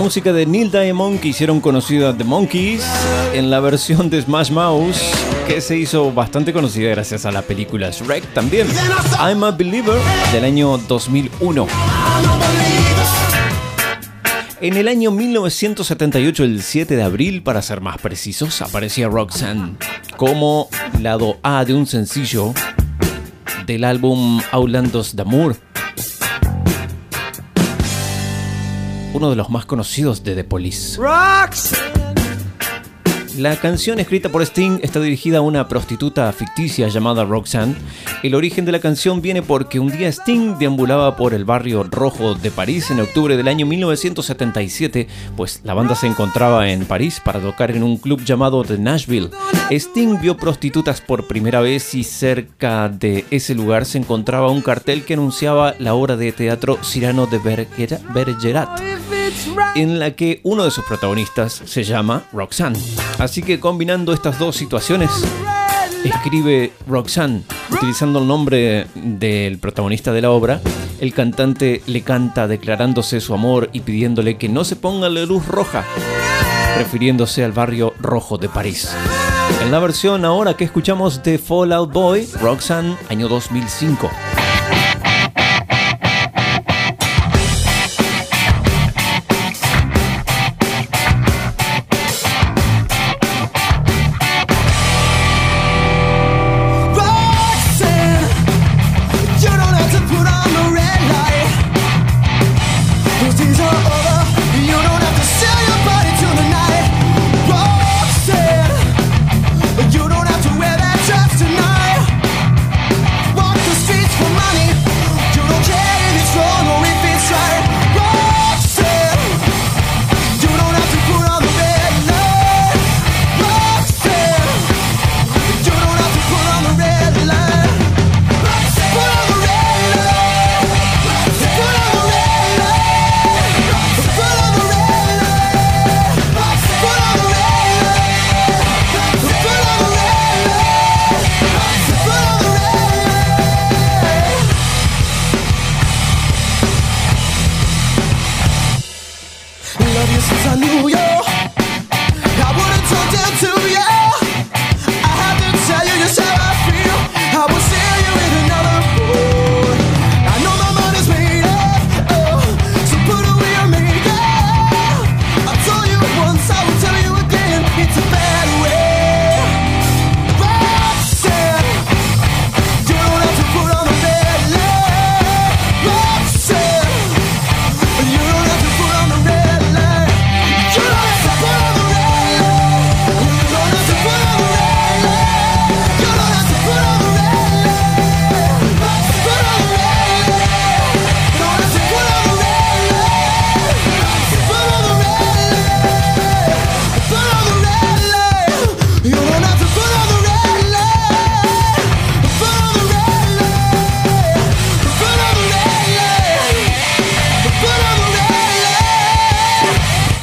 [SPEAKER 3] Música de Neil Diamond que hicieron conocida The Monkeys en la versión de Smash Mouth que se hizo bastante conocida gracias a la película Shrek también. I'm a Believer del año 2001. En el año 1978, el 7 de abril, para ser más precisos, aparecía Roxanne como lado A de un sencillo del álbum Aulandos d'Amour. Uno de los más conocidos de The Police. La canción escrita por Sting está dirigida a una prostituta ficticia llamada Roxanne. El origen de la canción viene porque un día Sting deambulaba por el barrio rojo de París en octubre del año 1977, pues la banda se encontraba en París para tocar en un club llamado The Nashville. Sting vio prostitutas por primera vez y cerca de ese lugar se encontraba un cartel que anunciaba la obra de teatro Cyrano de Bergera- Bergerac en la que uno de sus protagonistas se llama Roxanne. Así que combinando estas dos situaciones, escribe Roxanne, utilizando el nombre del protagonista de la obra. El cantante le canta declarándose su amor y pidiéndole que no se ponga la luz roja, refiriéndose al barrio rojo de París. En la versión ahora que escuchamos de Fallout Boy, Roxanne, año 2005.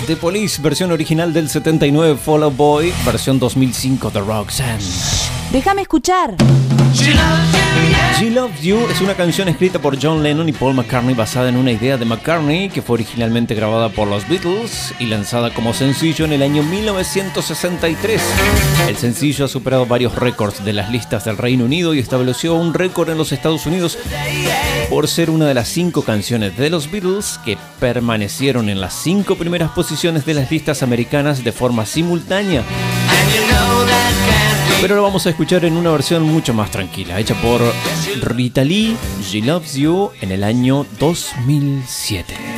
[SPEAKER 15] The
[SPEAKER 3] Police, versión original del 79, Fall Out Boy, versión 2005 de Roxanne.
[SPEAKER 5] Déjame escuchar.
[SPEAKER 3] She Loves You es una canción escrita por John Lennon y Paul McCartney basada en una idea de McCartney que fue originalmente grabada por los Beatles y lanzada como sencillo en el año 1963. El sencillo ha superado varios récords de las listas del Reino Unido y estableció un récord en los Estados Unidos por ser una de las cinco canciones de los Beatles que permanecieron en las cinco primeras posiciones de las listas americanas de forma simultánea. Pero lo vamos a escuchar en una versión mucho más tranquila, hecha por Rita Lee, She Loves You, en el año 2007.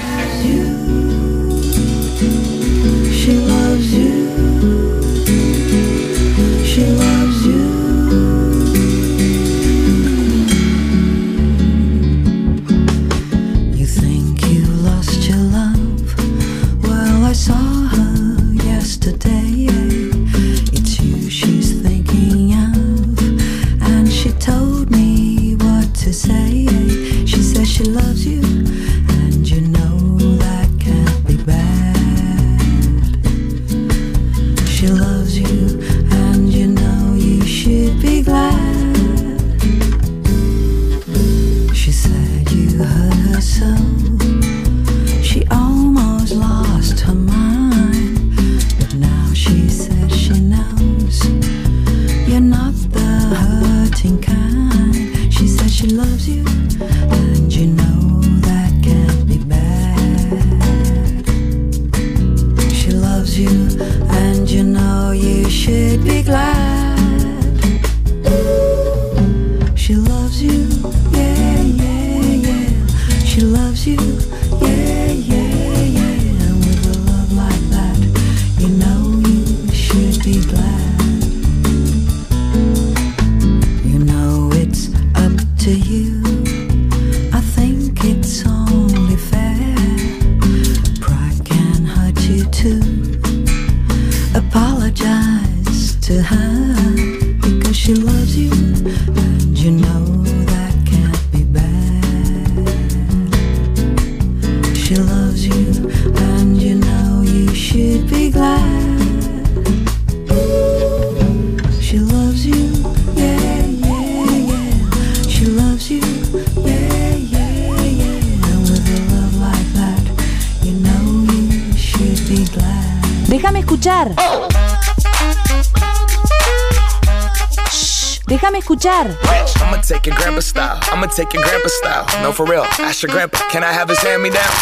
[SPEAKER 16] Take your grandpa style. No, for real. Ask your grandpa, can I have his hand me down?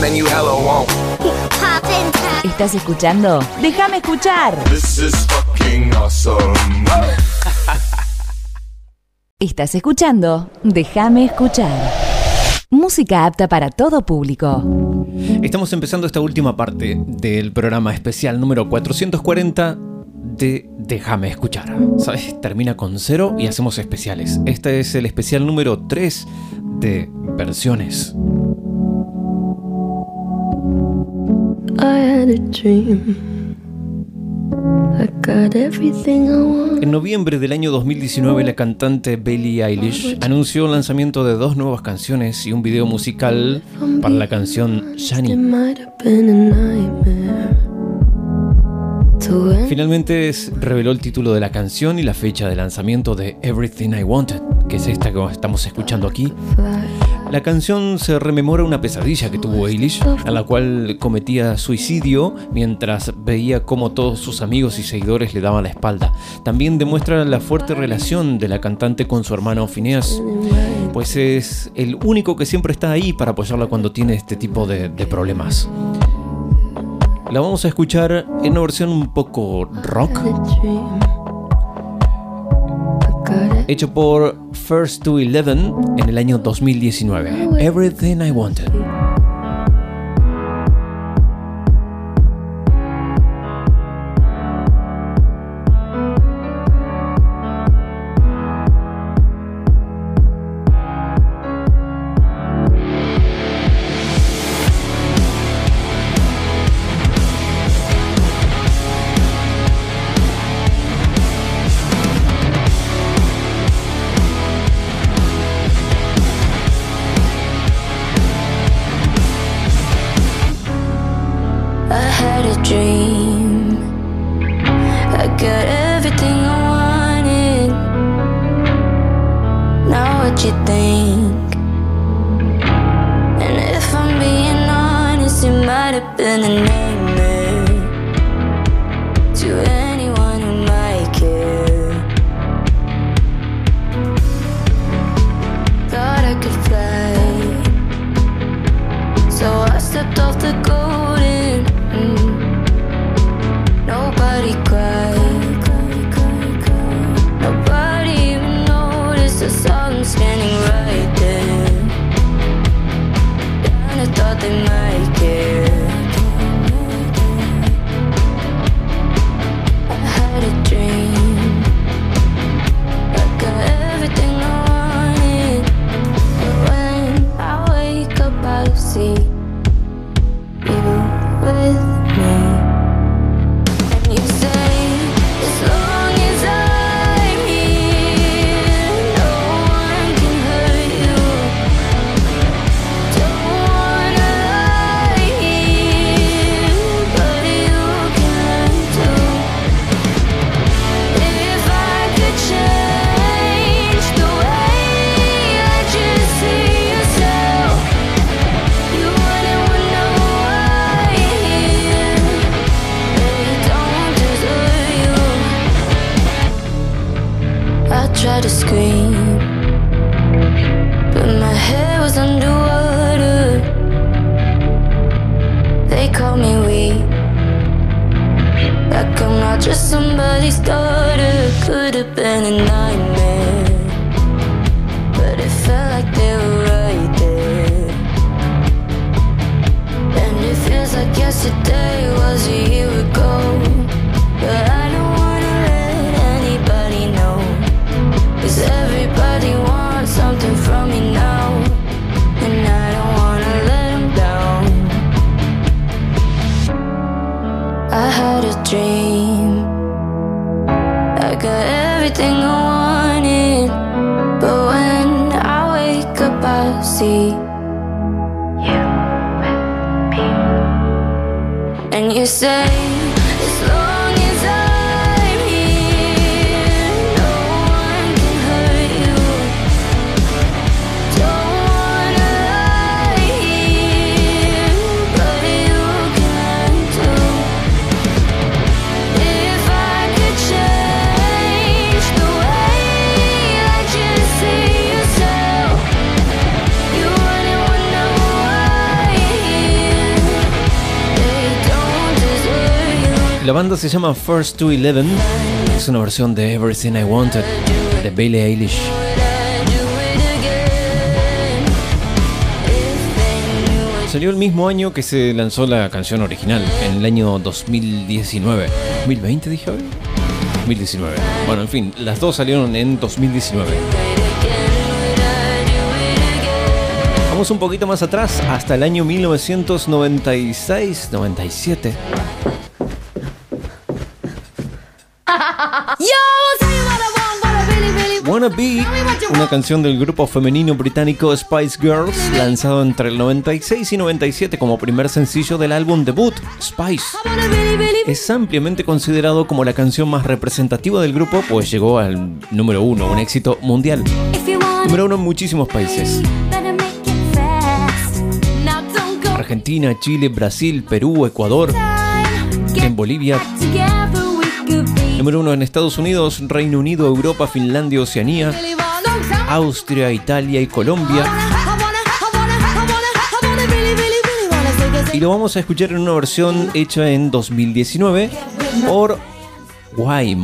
[SPEAKER 16] Then you hello won't.
[SPEAKER 5] ¿Estás escuchando? Déjame escuchar.
[SPEAKER 17] This is fucking awesome.
[SPEAKER 5] Estás escuchando Déjame escuchar. Música apta para todo público.
[SPEAKER 3] Estamos empezando esta última parte del programa especial número 440 de Déjame escuchar. ¿Sabes? Termina con cero y hacemos especiales. Este es el especial número 3 de versiones. En noviembre del año 2019, la cantante Billie Eilish anunció el lanzamiento de dos nuevas canciones y un video musical para la canción Shani. Finalmente es- reveló el título de la canción y la fecha de lanzamiento de Everything I Wanted, que es esta que estamos escuchando aquí. La canción se rememora una pesadilla que tuvo Eilish, a la cual cometía suicidio mientras veía cómo todos sus amigos y seguidores le daban la espalda. También demuestra la fuerte relación de la cantante con su hermano Phineas, pues es el único que siempre está ahí para apoyarla cuando tiene este tipo de, de problemas. La vamos a escuchar en una versión un poco rock, hecho por First to Eleven en el año 2019. Everything I Wanted.
[SPEAKER 18] Somebody's. Could have been a nightmare, but it felt like they were right there. And it feels like yesterday was a year ago. But I don't wanna let anybody know. Cause everybody wants something from me now. And I don't wanna let them down. I had a dream. Got everything I wanted. But when I wake up, I see. You with me And you say,
[SPEAKER 3] La banda se llama First to Eleven. Es una versión de Everything I Wanted de Billie Eilish. Salió el mismo año que se lanzó la canción original, en el año 2019. ¿2020 dije hoy? 2019. Bueno, en fin, las dos salieron en 2019. Vamos un poquito más atrás, hasta el año 1996-97. Wanna una canción del grupo femenino británico Spice Girls, lanzado entre el 96 y 97 como primer sencillo del álbum debut, Spice. Es ampliamente considerado como la canción más representativa del grupo, pues llegó al número uno, un éxito mundial. Número uno en muchísimos países. Argentina, Chile, Brasil, Perú, Ecuador, en Bolivia, número uno en Estados Unidos, Reino Unido, Europa, Finlandia, Oceanía. Austria, Italia y Colombia. Y lo vamos a escuchar en una versión hecha en 2019 por Guay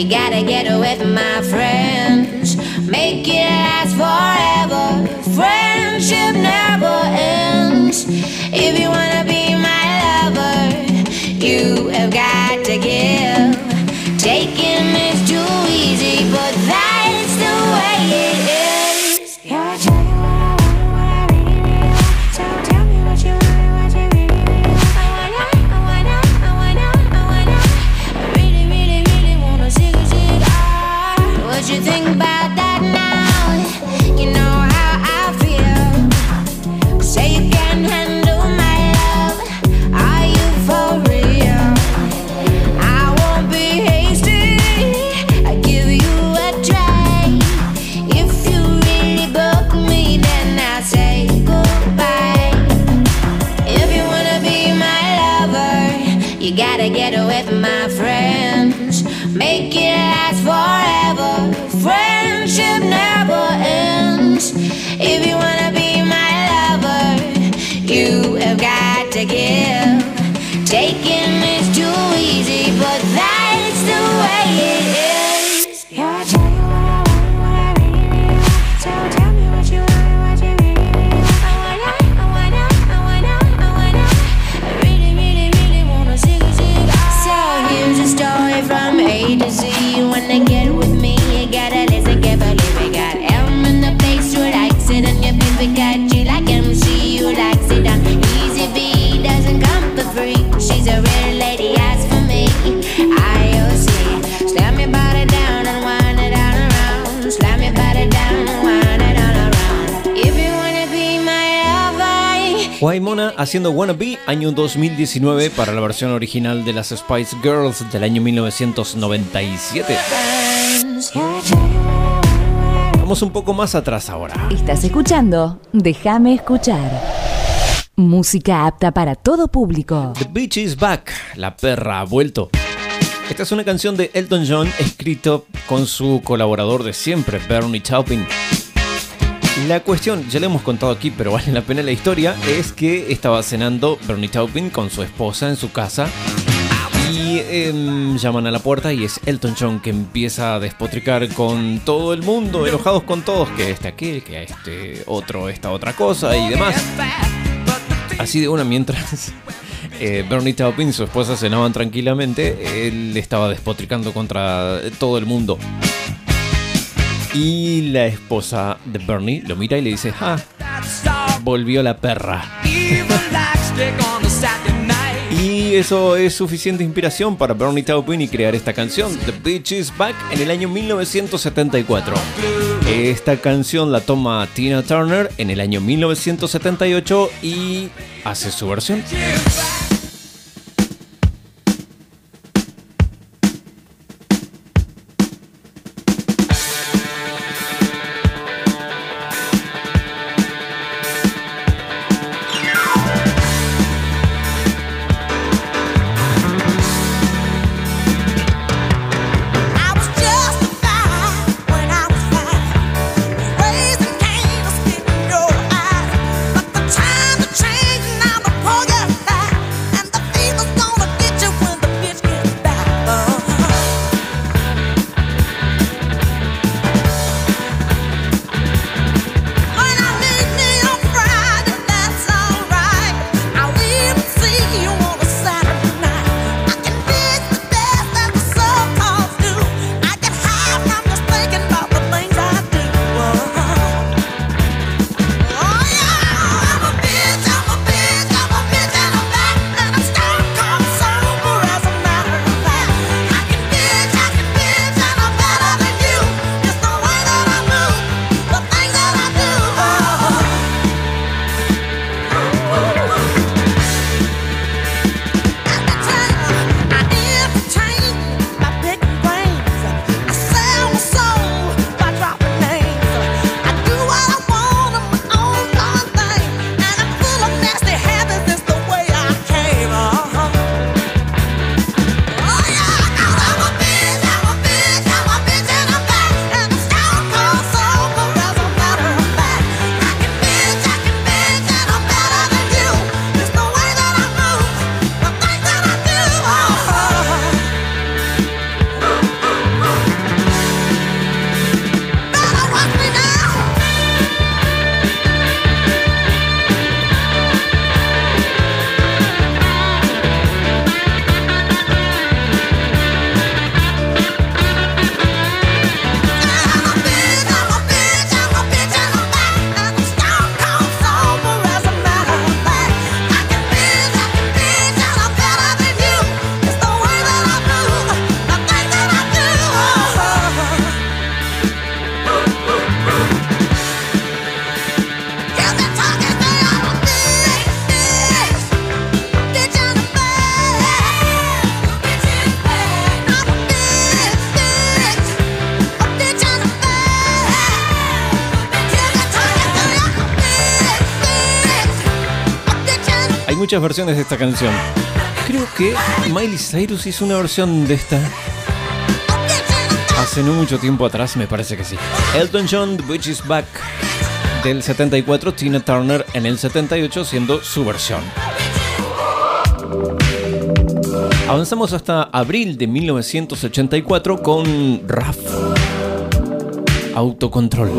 [SPEAKER 19] you gotta get away with my friends. Make it last forever.
[SPEAKER 3] Haciendo Wannabe, año 2019 para la versión original de las Spice Girls del año 1997. Vamos un poco más atrás ahora.
[SPEAKER 5] Estás escuchando Déjame escuchar. Música apta para todo público.
[SPEAKER 3] The Beach is Back, la perra ha vuelto. Esta es una canción de Elton John escrito con su colaborador de siempre, Bernie Taupin. La cuestión, ya le hemos contado aquí, pero vale la pena la historia, es que estaba cenando Bernie Taupin con su esposa en su casa y em, llaman a la puerta y es Elton John que empieza a despotricar con todo el mundo, enojados con todos, que este aquel, que este otro, esta otra cosa y demás. Así de una mientras eh, Bernie Taupin y su esposa cenaban tranquilamente, él estaba despotricando contra todo el mundo. Y la esposa de Bernie lo mira y le dice, ah, volvió la perra. Y eso es suficiente inspiración para Bernie Taupin y crear esta canción, The Beach is Back, en el año 1974. Esta canción la toma Tina Turner en el año 1978 y hace su versión. Muchas versiones de esta canción. Creo que Miley Cyrus hizo una versión de esta. Hace no mucho tiempo atrás, me parece que sí. Elton John, The Beach is Back. Del 74, Tina Turner en el 78, siendo su versión. Avanzamos hasta abril de 1984 con RAF. Autocontrol.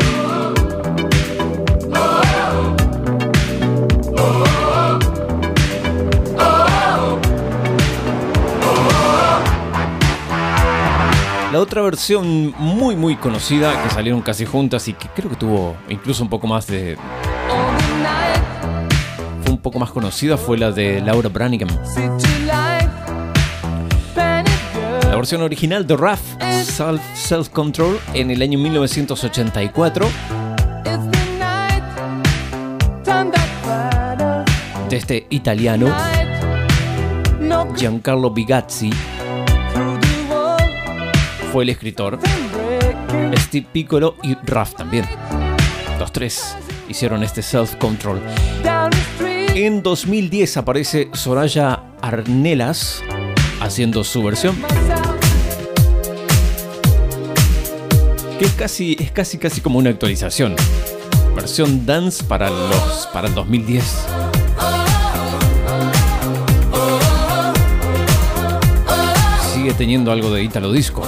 [SPEAKER 3] Otra versión muy muy conocida que salieron casi juntas y que creo que tuvo incluso un poco más de... Fue un poco más conocida fue la de Laura Branigan. La versión original de RAF, Self, Self Control, en el año 1984.
[SPEAKER 10] de este italiano Giancarlo Bigazzi fue el escritor, Steve Piccolo y Raf también. Los tres hicieron este Self Control. En 2010 aparece Soraya Arnelas haciendo su versión. Que es casi, es casi, casi como una actualización. Versión dance para los para el 2010. Sigue teniendo algo de Italo Disco.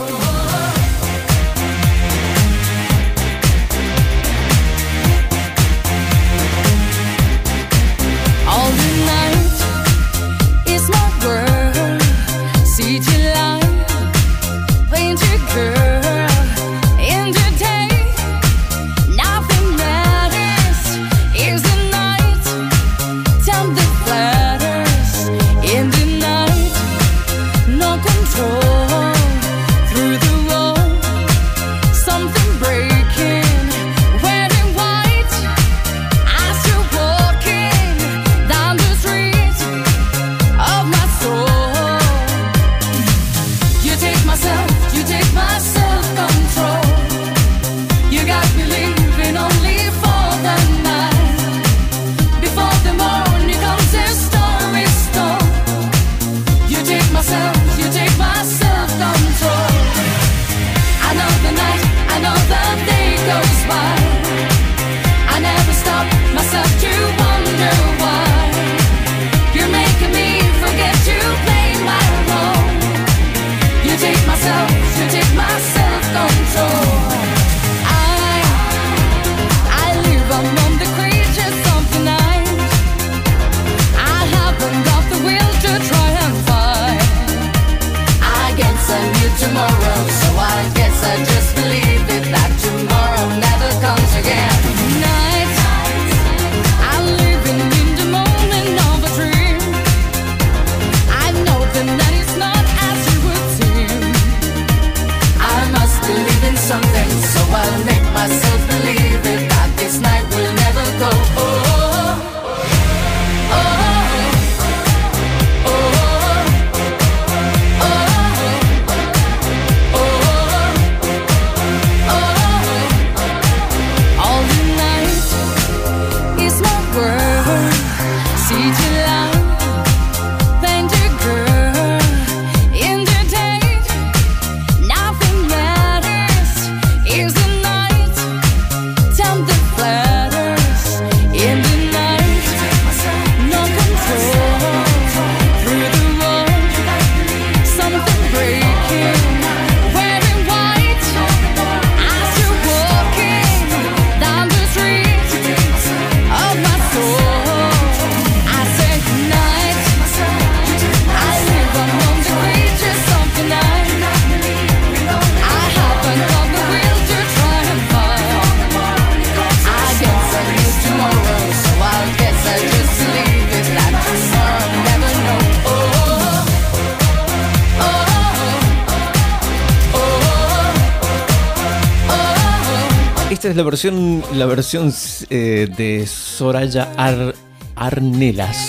[SPEAKER 10] Esta es la versión, la versión eh, de Soraya Ar- Arnelas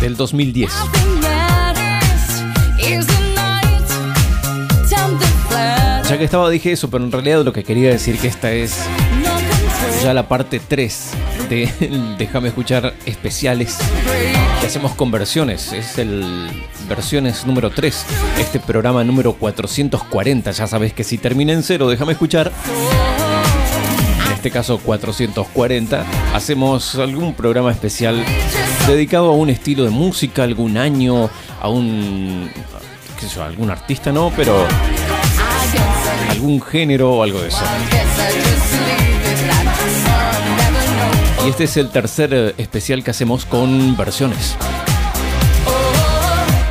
[SPEAKER 10] del 2010.
[SPEAKER 3] matters is the night, time that flatters.
[SPEAKER 10] Ya que estaba dije eso, pero en realidad lo que quería decir que esta es ya la parte 3 de Déjame escuchar especiales que hacemos con versiones. Es el versiones número 3, este programa número 440. Ya sabes que si termina en cero, déjame escuchar. En este caso 440, hacemos algún programa especial dedicado a un estilo de música, algún año, a un qué sé yo, algún artista no, pero algún género o algo de eso. Y este es el tercer eh, especial que hacemos con versiones.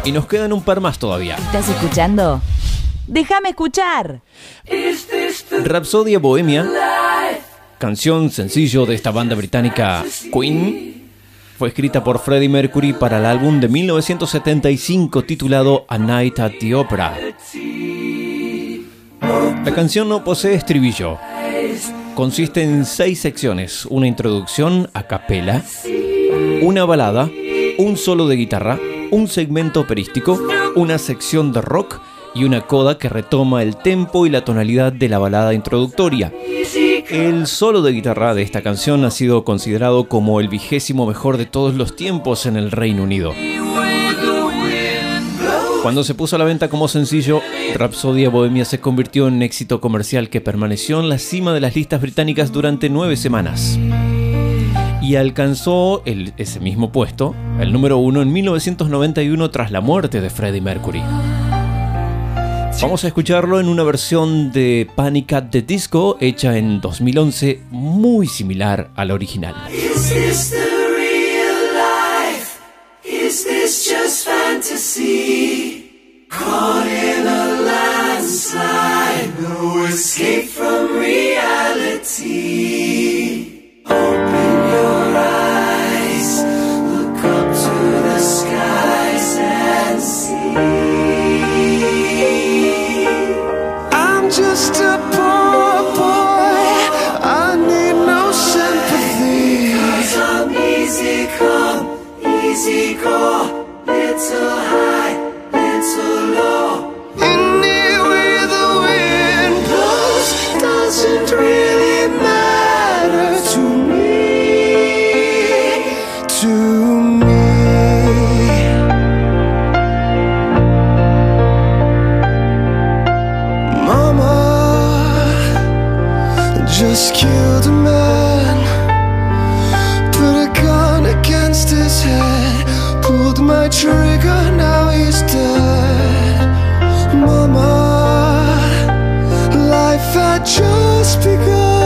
[SPEAKER 10] Y nos quedan un par más todavía.
[SPEAKER 5] ¿Estás escuchando? Déjame escuchar.
[SPEAKER 10] Rapsodia Bohemia, canción sencillo de esta banda británica Queen. Fue escrita por Freddie Mercury para el álbum de 1975 titulado A Night at the Opera. La canción no posee estribillo. Consiste en seis secciones, una introducción a capela, una balada,
[SPEAKER 3] un solo de guitarra, un segmento operístico, una sección de rock y una coda que retoma el tempo y la tonalidad de la balada introductoria. El solo de guitarra de esta canción ha sido considerado como el vigésimo mejor de todos los tiempos en el Reino Unido. Cuando se puso a la venta como sencillo, Rapsodia Bohemia se convirtió en un éxito comercial que permaneció en la cima de las listas británicas durante nueve semanas. Y alcanzó el, ese mismo puesto, el número uno, en 1991 tras la muerte de Freddie Mercury. Vamos a escucharlo en una versión de Panic at the Disco hecha en 2011, muy similar
[SPEAKER 8] a la original. Caught in a landslide, no escape from reality. easy go, little high, little low. Anyway the wind blows doesn't really matter to me, to me. Mama, just kidding. mama Life had just begun.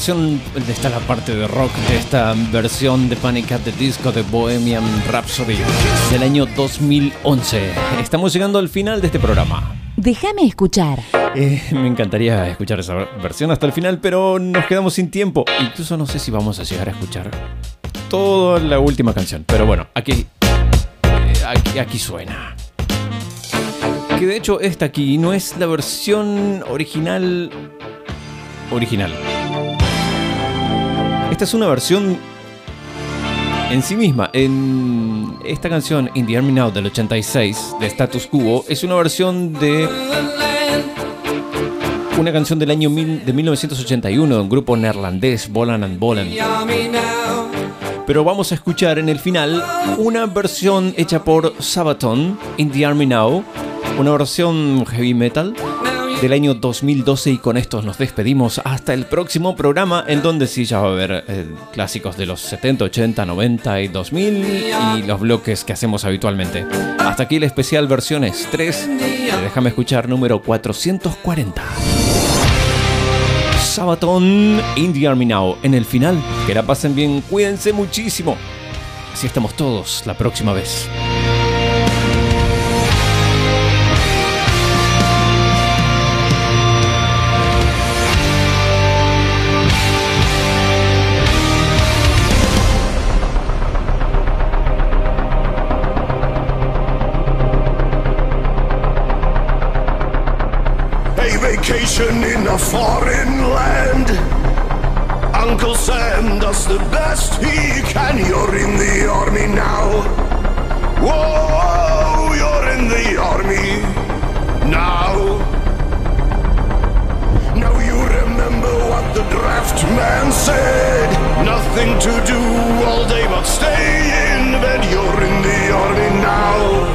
[SPEAKER 3] versión, está la parte de rock de esta versión de Panic at the Disco de Bohemian Rhapsody del año 2011. Estamos llegando al final de este programa.
[SPEAKER 5] Déjame escuchar.
[SPEAKER 3] Eh, me encantaría escuchar esa versión hasta el final, pero nos quedamos sin tiempo. Incluso no sé si vamos a llegar a escuchar toda la última canción. Pero bueno, aquí, eh, aquí, aquí suena que de hecho esta aquí no es la versión original original. Esta es una versión en sí misma. En esta canción, In the Army Now del 86, de Status Quo, es una versión de una canción del año mil- de 1981 de un grupo neerlandés, Bolan and Bolan. Pero vamos a escuchar en el final una versión hecha por Sabaton, In the Army Now, una versión heavy metal del año 2012 y con esto nos despedimos hasta el próximo programa en donde sí ya va a haber eh, clásicos de los 70, 80, 90 y 2000 y los bloques que hacemos habitualmente. Hasta aquí el especial versiones 3 de Déjame escuchar número 440. Sabaton in the Army Now en el final. Que la pasen bien, cuídense muchísimo. Así estamos todos la próxima vez.
[SPEAKER 20] Vacation in a foreign land. Uncle Sam does the best he can. You're in the army now. Whoa, you're in the army now. Now you remember what the draft man said. Nothing to do all day but stay in bed. You're in the army now.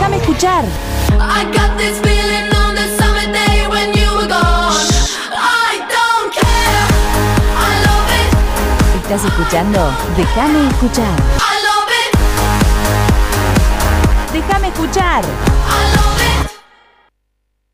[SPEAKER 5] Déjame escuchar.
[SPEAKER 4] I got this feeling on the summer day when you were gone. I don't care. I love it.
[SPEAKER 5] ¿Estás escuchando? Déjame escuchar.
[SPEAKER 4] I love it.
[SPEAKER 5] Déjame escuchar.
[SPEAKER 4] I love